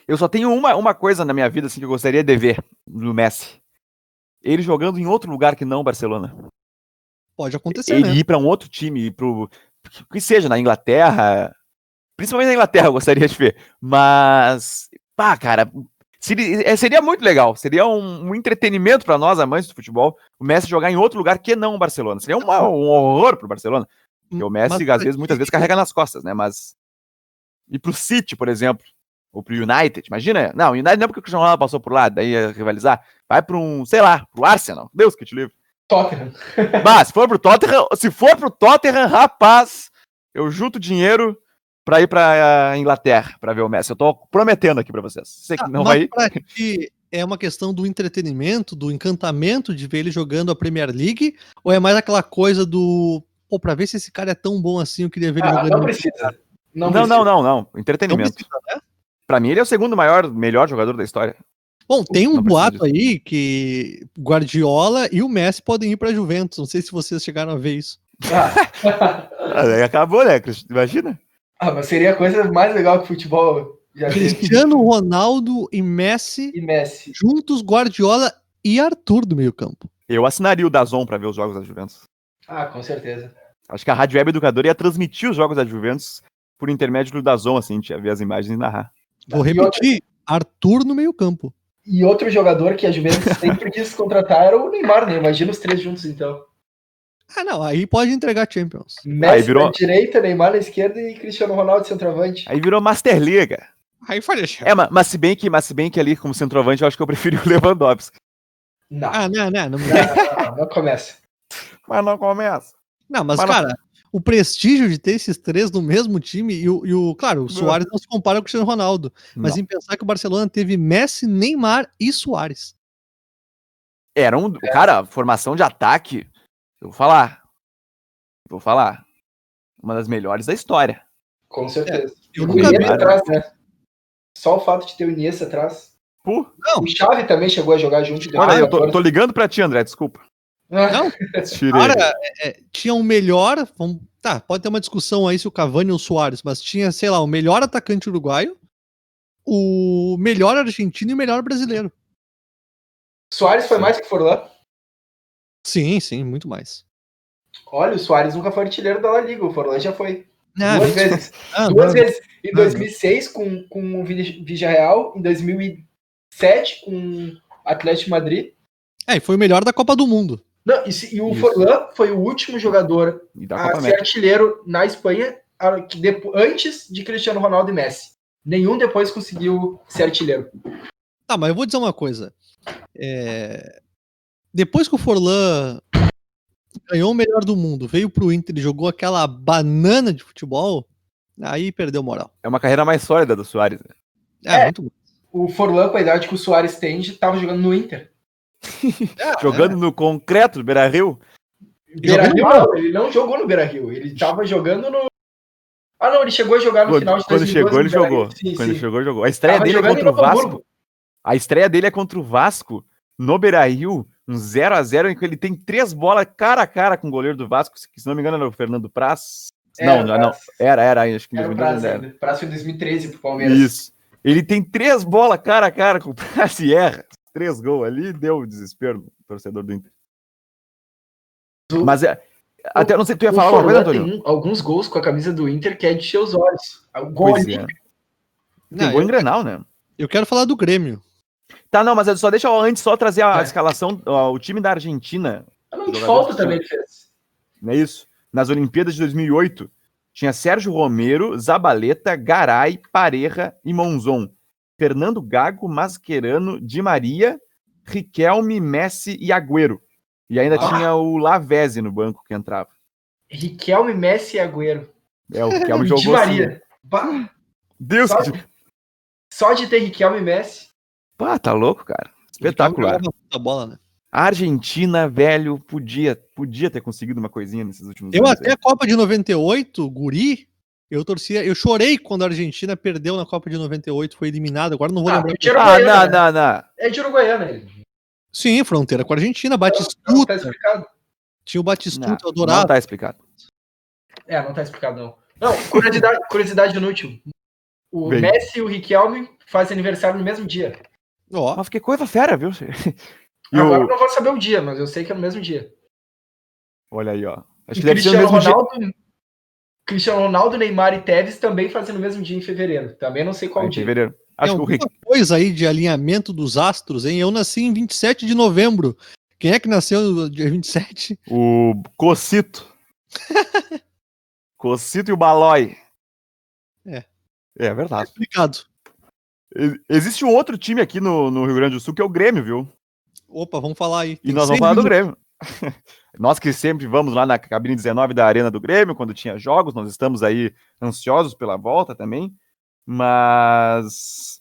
Eu só tenho uma, uma coisa na minha vida assim, que eu gostaria de ver no Messi. Ele jogando em outro lugar que não Barcelona. Pode acontecer, ele né? ir pra um outro time, ir pro. Que seja, na Inglaterra. Principalmente na Inglaterra, eu gostaria de ver. Mas. Pá, cara. Seria, é, seria muito legal. Seria um, um entretenimento pra nós, amantes do futebol, o Messi jogar em outro lugar que não o Barcelona. Seria uma- um horror pro Barcelona. Porque o Messi, Mas- às vezes, muitas vezes, carrega nas costas, né? Mas. E pro City, por exemplo. Ou pro United, imagina. Não, o United não é porque o Cristiano Ronaldo passou por lá, daí ia rivalizar. Vai pra um, sei lá, pro Arsenal. Deus que te livre. Tottenham. Mas, se for pro Tottenham, se for pro Tottenham, rapaz, eu junto dinheiro pra ir pra eh, Inglaterra pra ver o Messi. Eu tô prometendo aqui pra vocês. Você que Ah, não mas vai ir. pra ti, é uma questão do entretenimento, do encantamento de ver ele jogando a Premier League? Ou é mais aquela coisa do. Pô, pra ver se esse cara é tão bom assim, eu queria ver ele Ah, jogando. não no- precisa. Não, Não, precisa. não, não, não. Não Entretenimento. precisa, né? Pra mim, ele é o segundo maior, melhor jogador da história. Bom, tem um boato aí que Guardiola e o Messi podem ir pra Juventus. Não sei se vocês chegaram a ver isso. Ah. Ah, Aí acabou, né? Imagina. Ah, mas seria a coisa mais legal que o futebol já fez. Cristiano Ronaldo e Messi E Messi. juntos, Guardiola e Arthur do meio-campo. Eu assinaria o Dazon pra ver os jogos da Juventus. Ah, com certeza. Acho que a Rádio Web Educadora ia transmitir os jogos da Juventus por intermédio do Dazon, assim, a gente ia ver as imagens e narrar. Vou outra- repetir: Arthur no meio-campo. E outro jogador que a Juventus sempre quis contratar era o Neymar, né? Imagina os três juntos, então. Ah, não, aí pode entregar Champions. Messi virou- na direita, Neymar na esquerda e Cristiano Ronaldo centroavante. Aí virou Master Liga. Aí faria É, ma- mas, se bem que, mas se bem que ali como centroavante eu acho que eu preferi o Lewandowski. Não, Ah, não, não, não. não, não, não, não começa. Mas não começa. Não, mas, Mas não- cara, o prestígio de ter esses três no mesmo time e o, e o- claro, o Soares não se compara com o Cristiano Ronaldo, mas Não. em pensar que o Barcelona teve Messi, Neymar e Soares. Era um. Cara, formação de ataque. Eu vou falar. Vou falar. Uma das melhores da história. Com certeza. Eu o nunca vi. Iniesta atrás, né? Só o fato de ter o Iniesta atrás. Pô, Não. O Xavi também chegou a jogar junto. olha eu tô, tô ligando pra ti, André, desculpa. Não, cara, é, é, tinha o melhor. vamos- tá, pode ter uma discussão aí se o Cavani ou o Soares, mas tinha, sei lá, o melhor atacante uruguaio, o melhor argentino e o melhor brasileiro. Soares foi mais que Forlan. Sim, sim, muito mais. Olha, o Soares nunca foi artilheiro da La Liga. O Forlan já foi. Ah, duas gente, vezes. ah, Duas não. vezes. Em Não, 2006 com, com o Vi- Villarreal. Em 2007 com o Atlético de Madrid. É, e foi o melhor da Copa do Mundo. Não, e, se- e o Isso. Forlan foi o último jogador a ser América. artilheiro na Espanha a- que depo- antes de Cristiano Ronaldo e Messi. Nenhum depois conseguiu ser artilheiro. Tá, mas eu vou dizer uma coisa. É, Depois que o Forlan ganhou o melhor do mundo, veio pro Inter e jogou aquela banana de futebol, aí perdeu moral. É uma carreira mais sólida do Soares. né? É, É. muito bom. O Forlan, com a idade que o Soares tem, estava jogando no Inter. É, Jogando no concreto do Beira Rio. Beira Rio, não, ele não jogou no Beira Rio. Ele estava jogando no. Ah, não, ele chegou a jogar no Quando, final de quando 2012 chegou, ele jogou. Sim, Quando sim. chegou, ele jogou. A estreia Tava dele é contra o Vasco. Hamburgo. A estreia dele é contra o Vasco no Beira Rio, um 0x0, em que ele tem três bolas cara a cara com o goleiro do Vasco, que se não me engano era o Fernando Praz. Era não, o não, não. Praz. Era, era, acho que Era o 2012 Prazo ainda era. ainda. Prazo foi em 2013 pro Palmeiras. Isso. Ele tem três bolas cara a cara com o Praz e erra. Três gols ali, deu desespero no torcedor do Inter. O- Mas é, até eu não sei, tu ia o falar alguma coisa, Antônio? tem alguns gols com a camisa do Inter que é de os olhos. O gol Pois é. Tem Não, gol eu, em Grenal, né? eu quero falar do Grêmio. Tá, não, mas só deixa eu antes só trazer a Vai. escalação, ó, o time da Argentina, de jogadores falta também ele fez. não é isso? Nas Olimpíadas de 2008, tinha Sérgio Romero, Zabaleta, Garay, Pareja e Monzon. Fernando Gago, Mascherano, Di Maria, Riquelme, Messi e Agüero. E ainda Ah. tinha o Lavezzi no banco que entrava. Riquelme, Messi e Agüero. É, o Riquelme Di jogou assim. Maria. Bah, Deus, Só- que... Só de ter Riquelme e Messi. Pá, tá louco, cara. Espetacular. Muita bola, né? A Argentina, velho, podia, podia ter conseguido uma coisinha nesses últimos Eu anos. até aí. a Copa de 98, guri, eu torcia, eu chorei quando a Argentina perdeu na Copa de 98, foi eliminada. Agora não vou Ah, lembrar. era Ah, Uruguaiana, não, não, não. É de Uruguaiana ele. Sim, fronteira com a Argentina, Não, Batistuta, tá explicado. tinha o Batistuta, Não, eu não tá explicado. É, não tá explicado, não. Não, curiosidade, curiosidade inútil. O Vem. Messi e o Riquelme fazem aniversário no mesmo dia. Ó, Mas que coisa fera, viu? Agora eu não vou saber o dia, mas eu sei que é no mesmo dia. Olha aí, ó. Acho E que deve ser no Cristiano mesmo dia. Ronaldo, Cristiano Ronaldo, Neymar e Tevez também fazem no mesmo dia em fevereiro. Também não sei qual em dia. fevereiro. tem Acho que o coisa aí de alinhamento dos astros, hein? Eu nasci em 27 de novembro. Quem é que nasceu no dia 27? O Cocito. Cocito e o Balói. É. É verdade. Explicado. E- Existe um outro time aqui no, no Rio Grande do Sul que é o Grêmio, viu? Opa, vamos falar aí. E Tem nós vamos falar do. Grêmio. nós que sempre vamos lá na cabine 19 da Arena do Grêmio, quando tinha jogos, nós estamos aí ansiosos pela volta também. Mas.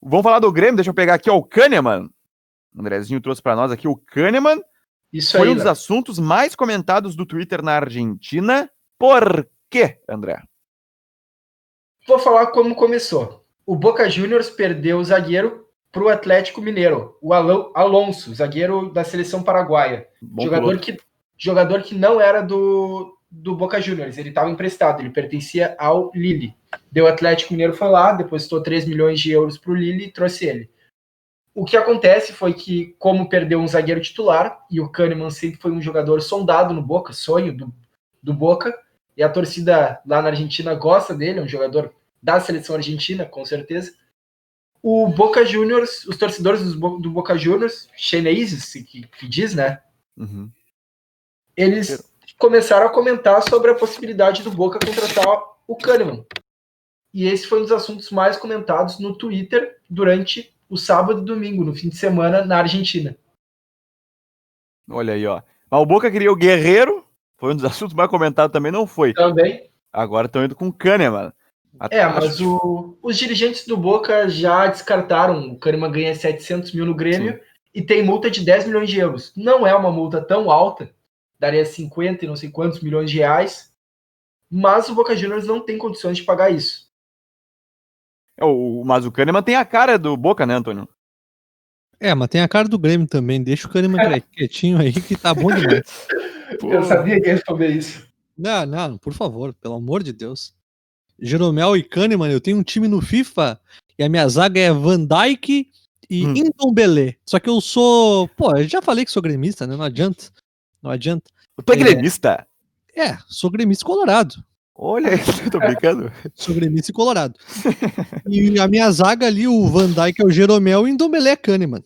Vamos falar do Grêmio, deixa eu pegar aqui ó, o Kahneman. O Andrezinho trouxe para nós aqui o Kahneman. Isso Foi aí, um dos Léo. assuntos mais comentados do Twitter na Argentina. Por quê, André? Vou falar como começou. O Boca Juniors perdeu o zagueiro para o Atlético Mineiro, o Alon- Alonso, zagueiro da seleção paraguaia. Bom jogador piloto. que, jogador que não era do, do Boca Juniors, ele estava emprestado, ele pertencia ao Lille. Deu o Atlético Mineiro foi lá, depositou 3 milhões de euros para o Lille e trouxe ele. O que acontece foi que, como perdeu um zagueiro titular, e o Kahneman sempre foi um jogador sondado no Boca, sonho do, do Boca, e a torcida lá na Argentina gosta dele, é um jogador da seleção argentina, com certeza. O Boca Juniors, os torcedores do, Bo- do Boca Juniors, chineses, que, que diz, né? Uhum. eles começaram a comentar sobre a possibilidade do Boca contratar o Kahneman. E esse foi um dos assuntos mais comentados no Twitter durante o sábado e domingo, no fim de semana, na Argentina. Olha aí, ó. Mas o Boca queria o Guerreiro, foi um dos assuntos mais comentados também, não foi. Também. Agora estão indo com o Kahneman. É, mas o- os dirigentes do Boca já descartaram. O Kahneman ganha 700 mil no Grêmio e tem multa de 10 milhões de euros. Não é uma multa tão alta, daria 50 e não sei quantos milhões de reais, mas o Boca Juniors não tem condições de pagar isso. É, o- mas o Kahneman tem a cara do Boca, né, Antônio? É, mas tem a cara do Grêmio também. Deixa o Kahneman quietinho aí que tá bom demais. Eu sabia que ia responder isso. Não, não, por favor, pelo amor de Deus. Jeromel e Kahneman, eu tenho um time no FIFA e a minha zaga é Van Dijk e Hum. Indombele. Só que eu sou. Pô, eu já falei que sou gremista, né? Não adianta. Não adianta. Tu é É. gremista? É, sou gremista colorado. Olha, eu tô brincando. Sou gremista e colorado. e a minha zaga ali, o Van Dijk é o Jeromel e o Indombele é Kahneman.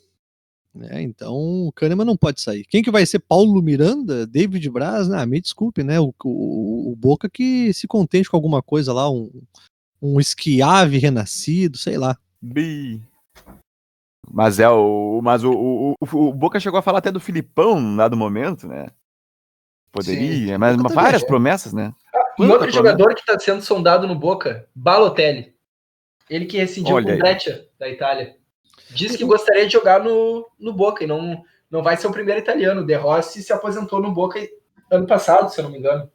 Né, então o Kahneman não pode sair. Quem que vai ser? Paulo Miranda? David Braz? Ah, me desculpe, né? O, o, o Boca que se contente com alguma coisa lá, um, um esquiave renascido, sei lá. Bi. Mas é o. Mas o, o, o, Boca chegou a falar até do Filipão num dado momento, né? Poderia, mas Boca tá várias viajando. promessas, né? E Quanta outro promessa. jogador que está sendo sondado no Boca, Balotelli. Ele que rescindiu Olha com o. Breccia, da Itália. Diz que gostaria de jogar no, no Boca e não, não vai ser o primeiro italiano. O De Rossi se aposentou no Boca ano passado, se eu não me engano.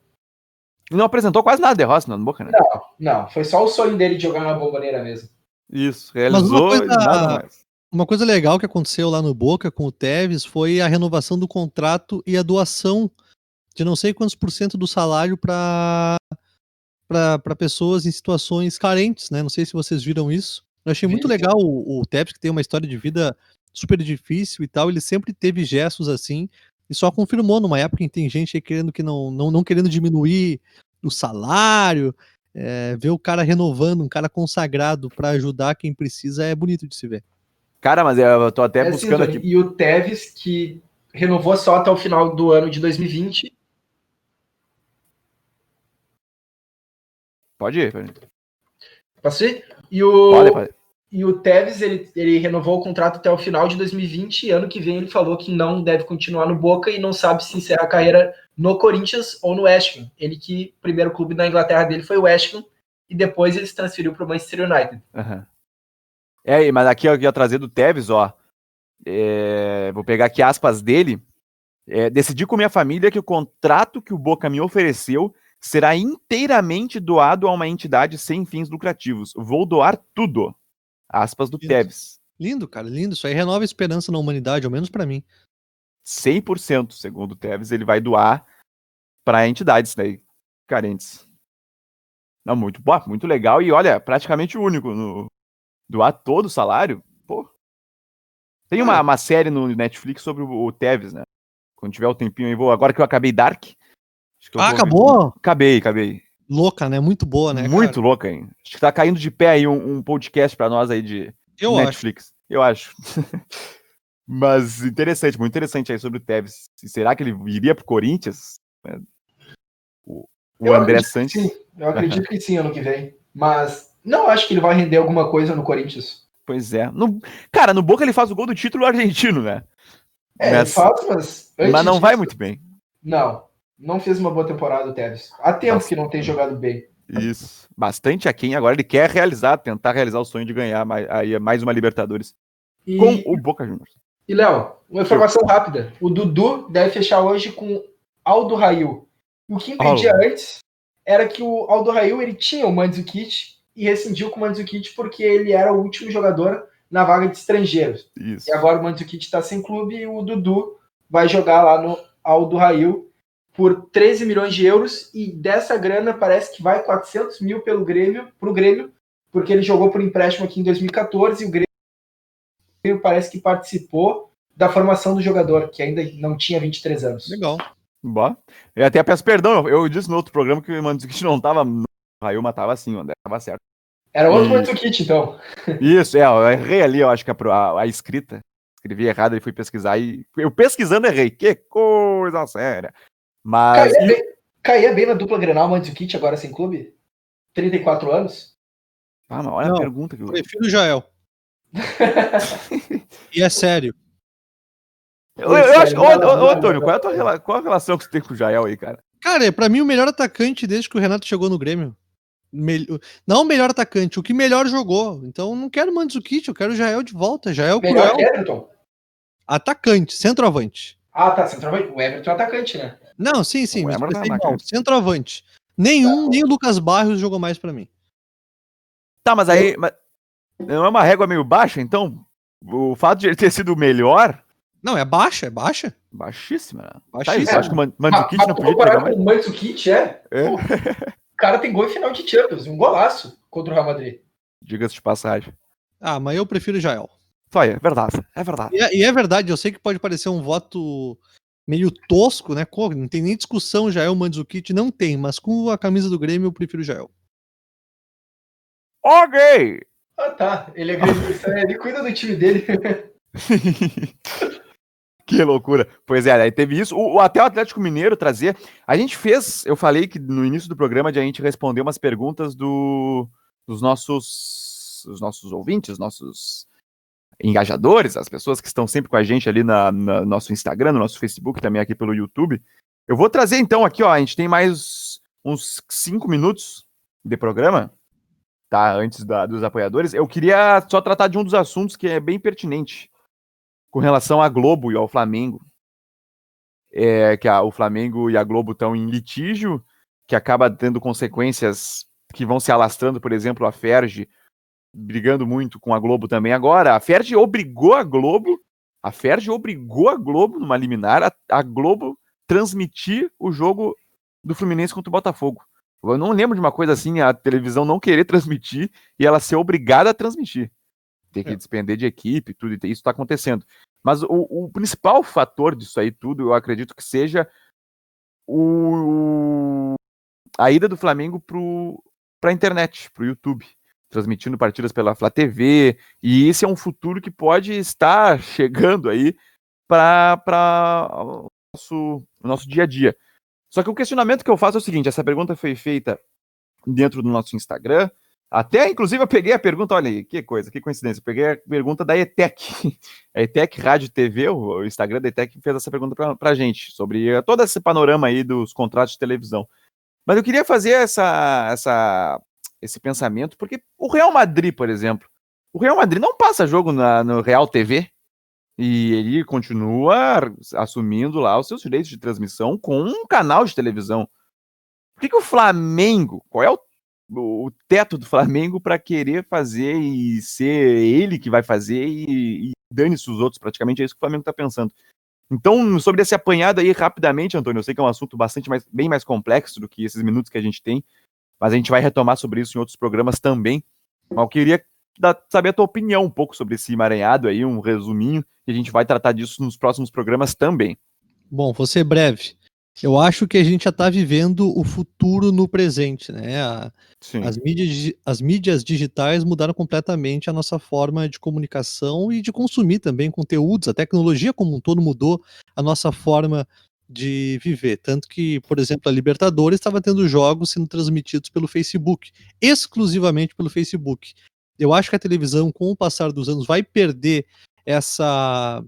Não apresentou quase nada de Rossi no Boca, né? Não, não. Foi só o sonho dele de jogar na bomboneira mesmo. Isso, uma realizou coisa- e nada mais. Uma coisa legal que aconteceu lá no Boca com o Tevez foi a renovação do contrato e a doação de não sei quantos por cento do salário para para pessoas em situações carentes, né? Não sei se vocês viram isso. Eu achei muito legal o, o Tevez, que tem uma história de vida super difícil e tal. Ele sempre teve gestos assim e só confirmou numa época em que tem gente aí querendo que não, não, não querendo diminuir o salário, é, ver o cara renovando, um cara consagrado para ajudar quem precisa é bonito de se ver. Cara, mas eu tô até É buscando sim, aqui. E o Tevez, que renovou só até o final do ano de 2020. Pode ir. Pode, ir. Posso ir? E o, pode, pode. e o Tevez, ele, ele renovou o contrato até o final de 2020 e ano que vem ele falou que não deve continuar no Boca e não sabe se encerra a carreira no Corinthians ou no West Ham. Ele que o primeiro clube na Inglaterra dele foi o West Ham e depois ele se transferiu para o Manchester United. Aham. É, mas aqui eu ia trazer do Tevez, ó. É, vou pegar aqui aspas dele. É, decidi com minha família que o contrato que o Boca me ofereceu será inteiramente doado a uma entidade sem fins lucrativos. Vou doar tudo. Aspas do Lindo. Tevez. Lindo, cara, lindo. Isso aí renova a esperança na humanidade, ao menos para mim. 100%, segundo o Tevez, ele vai doar para entidades né, carentes. Não, muito, pô, muito legal e olha, praticamente o único no doar todo o salário. Pô. Tem uma, uma série no Netflix sobre o, o Tevez, né? Quando tiver o tempinho aí, vou. Agora que eu acabei Dark. Acho que eu Ah, ver. acabou? Acabei, acabei. Louca, né? Muito boa, né? Muito cara? louca, hein? Acho que tá caindo de pé aí um, um podcast pra nós aí de Eu acho. Netflix. Eu acho. Mas interessante, muito interessante aí sobre o Tevez. Se- Será que ele iria pro Corinthians? É. O, o Eu André acredito que Santos. Sim, eu acredito que sim ano que vem. Mas não acho que ele vai render alguma coisa no Corinthians. Pois é. No, cara, no Boca ele faz o gol do título argentino, né? É, ele Mas- faz, mas. antes Mas não vai disso- muito bem. Não, não fez uma boa temporada o Tevez. Há tempo que não tem jogado bem. Isso. Bastante aquém. Agora ele quer realizar, tentar realizar o sonho de ganhar mais, aí mais uma Libertadores E, com o Boca Juniors. e Léo, uma informação rápida. O Dudu deve fechar hoje com Aldo Rail. O que impedia antes era que o Aldo Rail ele tinha o Mandzukic e rescindiu com o Mandzukic porque ele era o último jogador na vaga de estrangeiros. Isso. E agora o Mandzukic está sem clube e o Dudu vai jogar lá no Aldo Rail por 13 milhões de euros e dessa grana parece que vai 400 mil pelo Grêmio, pro Grêmio, porque ele jogou por empréstimo aqui em 2014 e o Grêmio parece que participou da formação do jogador, que ainda não tinha 23 anos. Legal. Bom. Eu até peço perdão. Eu, eu disse no outro programa que o Mandzukic não tava no Raio, mas tava assim, o André tava certo. Era outro E- Mandzukic, então. Isso, é, eu errei ali, eu acho que a, a, escrita. Escrevi errado e fui pesquisar e eu pesquisando errei. Que coisa séria. Mas Caía e- bem, caía bem na dupla Grenal Mandzukic agora sem clube? 34 anos? Ah, mas olha Não. a pergunta que eu. Prefiro o Jael. e é sério. Eu, eu acho. Ô, ô, ô, Antônio, qual é a tua rela- qual a relação que você tem com o Jael aí, cara? Cara, pra mim o melhor atacante desde que o Renato chegou no Grêmio. Mel- Não o melhor atacante, o que melhor jogou. Então eu não quero Mandzukic, eu quero o Jael de volta. Jael Melhor cruel. que Everton? Atacante, centroavante. Ah, tá. Centroavante. O Everton é atacante, né? Não, sim, sim, mas é prestei mal. atacante. Centroavante. Nenhum, nem o Lucas Barros jogou mais pra mim. Tá, mas aí. mas não é uma régua meio baixa, então? O fato de ele ter sido o melhor, Não, é baixa, é baixa. baixíssima. né? Tá, Baixíssima. isso, eu acho que o Man- Mandzukic Mas- não mas podia pegar mais. o Mandzukic, é? É. Pô, o cara tem gol em final de Champions, um golaço contra o Real Madrid. Diga-se de passagem. Ah, mas eu prefiro o Jael. Só é, é verdade. É verdade. E é, e é verdade, eu sei que pode parecer um voto meio tosco, né? Não tem nem discussão Jael Mandzukic, não tem, mas com a camisa do Grêmio eu prefiro o Jael. Ok! Ah, tá. Ele é gremista, ele cuida do time dele. que loucura. Pois é, aí teve isso. O, o- até o Atlético Mineiro trazer. A gente fez, eu falei que no início do programa de a gente responder umas perguntas do, dos nossos, dos nossos ouvintes, nossos engajadores, as pessoas que estão sempre com a gente ali na, na nosso Instagram, no nosso Facebook, também aqui pelo YouTube. Eu vou trazer então aqui, ó, a gente tem mais uns cinco minutos de programa, tá? Antes da- dos apoiadores. Eu queria só tratar de um dos assuntos que é bem pertinente com relação à Globo e ao Flamengo. É, que a- o Flamengo e a Globo estão em litígio, que acaba tendo consequências que vão se alastrando, por exemplo, a Ferge brigando muito com a Globo também agora. A Ferge obrigou a Globo, a Ferge obrigou a Globo numa liminar a, a Globo transmitir o jogo do Fluminense contra o Botafogo. Eu não lembro de uma coisa assim, a televisão não querer transmitir e ela ser obrigada a transmitir. Ter que É. despender de equipe, tudo, isso está acontecendo. Mas o, o principal fator disso aí tudo, eu acredito que seja o, a ida do Flamengo para a internet, para o YouTube, transmitindo partidas pela Flá TV, e esse é um futuro que pode estar chegando aí para o nosso, nosso dia a dia. Só que o questionamento que eu faço é o seguinte: essa pergunta foi feita dentro do nosso Instagram, até, inclusive, eu peguei a pergunta, olha que coisa, que coincidência. Eu peguei a pergunta da ETEC. A ETEC Rádio TV, o Instagram da ETEC, fez essa pergunta pra, pra gente, sobre todo esse panorama aí dos contratos de televisão. Mas eu queria fazer essa, essa, esse pensamento, porque o Real Madrid, por exemplo, o Real Madrid não passa jogo na, no Real TV. E ele continua assumindo lá os seus direitos de transmissão com um canal de televisão. Por que, que o Flamengo, qual é o o teto do Flamengo para querer fazer e ser ele que vai fazer e, e dane-se os outros, praticamente é isso que o Flamengo está pensando. Então, sobre esse apanhado aí, rapidamente, Antônio, eu sei que é um assunto bastante mais, bem mais complexo do que esses minutos que a gente tem, mas a gente vai retomar sobre isso em outros programas também. Mas eu queria saber a tua opinião um pouco sobre esse emaranhado aí, um resuminho, e a gente vai tratar disso nos próximos programas também. Bom, vou ser breve. Eu acho que a gente já está vivendo o futuro no presente, né? A, as, mídias, as mídias digitais mudaram completamente a nossa forma de comunicação e de consumir também conteúdos. A tecnologia como um todo mudou a nossa forma de viver. Tanto que, por exemplo, a Libertadores estava tendo jogos sendo transmitidos pelo Facebook, exclusivamente pelo Facebook. Eu acho que a televisão, com o passar dos anos, vai perder essa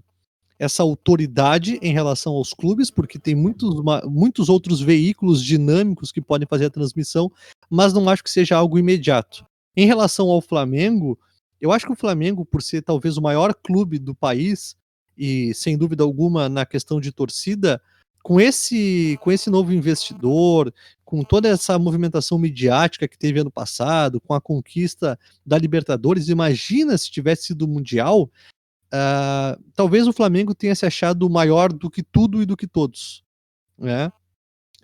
essa autoridade em relação aos clubes, porque tem muitos, muitos outros veículos dinâmicos que podem fazer a transmissão, mas não acho que seja algo imediato. Em relação ao Flamengo, eu acho que o Flamengo, por ser talvez o maior clube do país, e sem dúvida alguma na questão de torcida, com esse, com esse novo investidor, com toda essa movimentação midiática que teve ano passado, com a conquista da Libertadores, imagina se tivesse sido Mundial, Uh, talvez o Flamengo tenha se achado maior do que tudo e do que todos, né?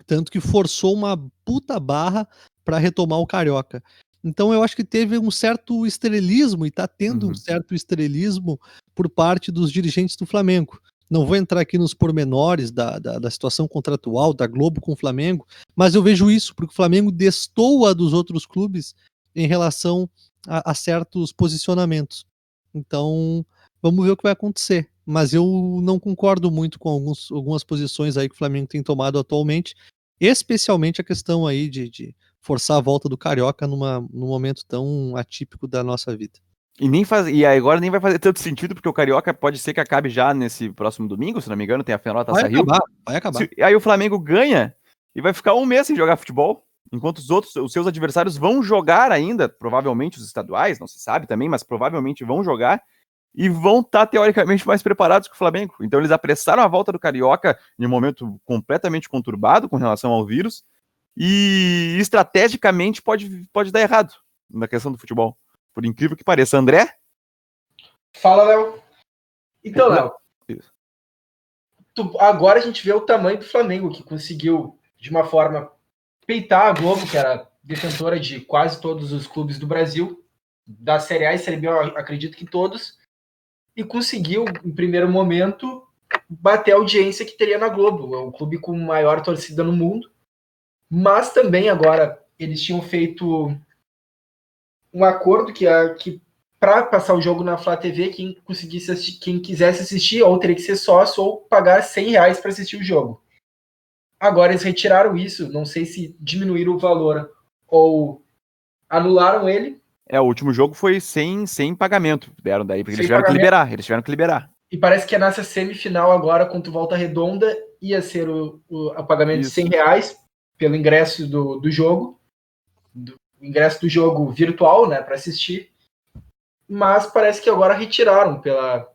Tanto que forçou uma puta barra para retomar o Carioca. Então eu acho que teve um certo estrelismo e está tendo uhum. um certo estrelismo por parte dos dirigentes do Flamengo. Não vou entrar aqui nos pormenores da, da, da situação contratual da Globo com o Flamengo, mas eu vejo isso, porque o Flamengo destoa dos outros clubes em relação a, a certos posicionamentos. Então, Vamos ver o que vai acontecer. Mas eu não concordo muito com alguns, algumas posições aí que o Flamengo tem tomado atualmente, especialmente a questão aí de, de forçar a volta do Carioca numa, num momento tão atípico da nossa vida. E, nem faz, e agora nem vai fazer tanto sentido, porque o Carioca pode ser que acabe já nesse próximo domingo, se não me engano, tem a final da Taça vai Acabar, vai acabar. Se, aí o Flamengo ganha e vai ficar um mês sem jogar futebol, enquanto os outros, os seus adversários vão jogar ainda, provavelmente os estaduais, não se sabe também, mas provavelmente vão jogar, e vão estar, tá, teoricamente, mais preparados que o Flamengo. Então, eles apressaram a volta do Carioca em um momento completamente conturbado com relação ao vírus, e estrategicamente pode, pode dar errado na questão do futebol. Por incrível que pareça. André? Fala, Léo. Então, Léo, agora a gente vê o tamanho do Flamengo, que conseguiu, de uma forma, peitar a Globo, que era detentora de quase todos os clubes do Brasil, da Série A e Série B, eu acredito que todos, e conseguiu, em primeiro momento, bater a audiência que teria na Globo. É o clube com maior torcida no mundo. Mas também agora eles tinham feito um acordo que, que para passar o jogo na Flá TV, quem conseguisse assistir, quem quisesse assistir, ou teria que ser sócio, ou pagar 100 reais para assistir o jogo. Agora eles retiraram isso, não sei se diminuíram o valor ou anularam ele, é, o último jogo foi sem, sem pagamento. Deram daí, porque sem eles tiveram pagamento. que liberar. Eles tiveram que liberar. E parece que é nessa semifinal agora, contra o Volta Redonda, ia ser o, o, o pagamento Isso. de 100 reais pelo ingresso do, do jogo. Do ingresso do jogo virtual, né, para assistir. Mas parece que agora retiraram pela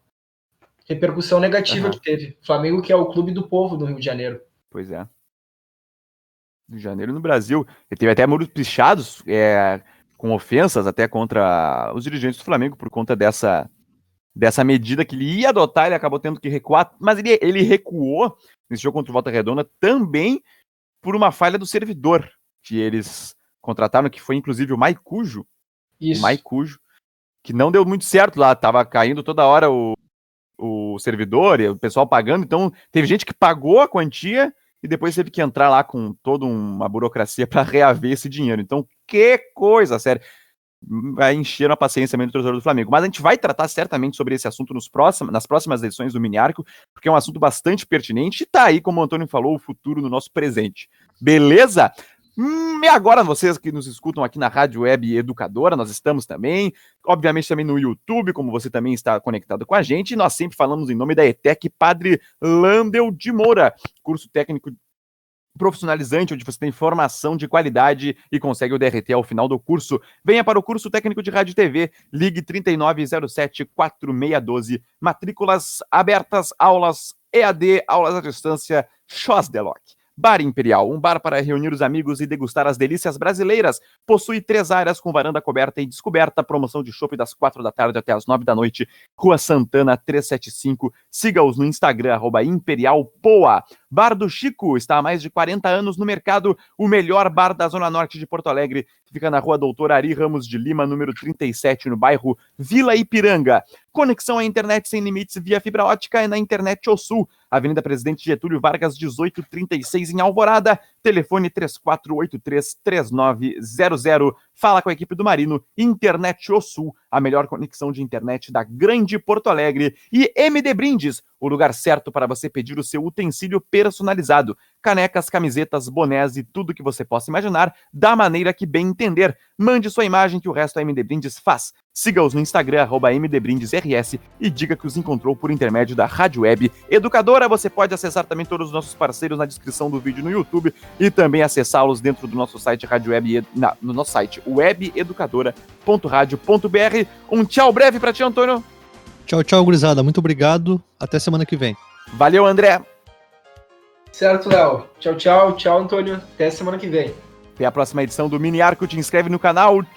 repercussão negativa uhum. que teve. Flamengo, que é o clube do povo do Rio de Janeiro. Pois é. Rio de Janeiro no Brasil. Ele teve até muros pichados. É com ofensas até contra os dirigentes do Flamengo por conta dessa, dessa medida que ele ia adotar, ele acabou tendo que recuar, mas ele, ele recuou nesse jogo contra o Volta Redonda também por uma falha do servidor que eles contrataram, que foi inclusive o Maicujo, Isso. o Maicujo, que não deu muito certo lá, tava caindo toda hora o, o servidor e o pessoal pagando. Então, teve gente que pagou a quantia e depois teve que entrar lá com toda uma burocracia para reaver esse dinheiro. Então, que coisa, sério. Vai encher a paciência mesmo do torcedor do Flamengo. Mas a gente vai tratar certamente sobre esse assunto nos próximos, nas próximas edições do Mini Arco, porque é um assunto bastante pertinente e tá aí, como o Antônio falou, o futuro no nosso presente. Beleza? Hum, e agora, vocês que nos escutam aqui na Rádio Web Educadora, nós estamos também, obviamente também no YouTube, como você também está conectado com a gente, nós sempre falamos em nome da ETEC Padre Landel de Moura, curso técnico profissionalizante, onde você tem formação de qualidade e consegue o DRT ao final do curso. Venha para o curso técnico de rádio e TV, ligue 3907-4612, matrículas abertas, aulas EAD, aulas à distância, Schosdelock. Bar Imperial, um bar para reunir os amigos e degustar as delícias brasileiras. Possui três áreas com varanda coberta e descoberta, promoção de chopp das quatro da tarde até as nove da noite. Rua Santana 375. Siga-os no Instagram, arroba Imperial Poa. Bar do Chico está há mais de 40 anos no mercado, o melhor bar da Zona Norte de Porto Alegre. Fica na rua Doutor Ari Ramos de Lima, número 37, no bairro Vila Ipiranga. Conexão à internet sem limites via fibra ótica e na internet Sul. Avenida Presidente Getúlio Vargas, 1836, em Alvorada. Telefone 3483-3900. Fala com a equipe do Marino. Internet O Sul, a melhor conexão de internet da grande Porto Alegre. E MD Brindes, o lugar certo para você pedir o seu utensílio personalizado. Canecas, camisetas, bonés e tudo que você possa imaginar, da maneira que bem entender. Mande sua imagem que o resto a MD Brindes faz. Siga-os no Instagram, arroba MDBrindesRS e diga que os encontrou por intermédio da Rádio Web Educadora. Você pode acessar também todos os nossos parceiros na descrição do vídeo no YouTube e também acessá-los dentro do nosso site Rádio Web, na, no nosso site webeducadora.radio.br. Um tchau breve para ti, Antônio. Tchau, tchau, gurizada. Muito obrigado. Até semana que vem. Valeu, André. Certo, Léo. Tchau, tchau. Tchau, Antônio. Até semana que vem. Até a próxima edição do Mini Arco. Te inscreve no canal.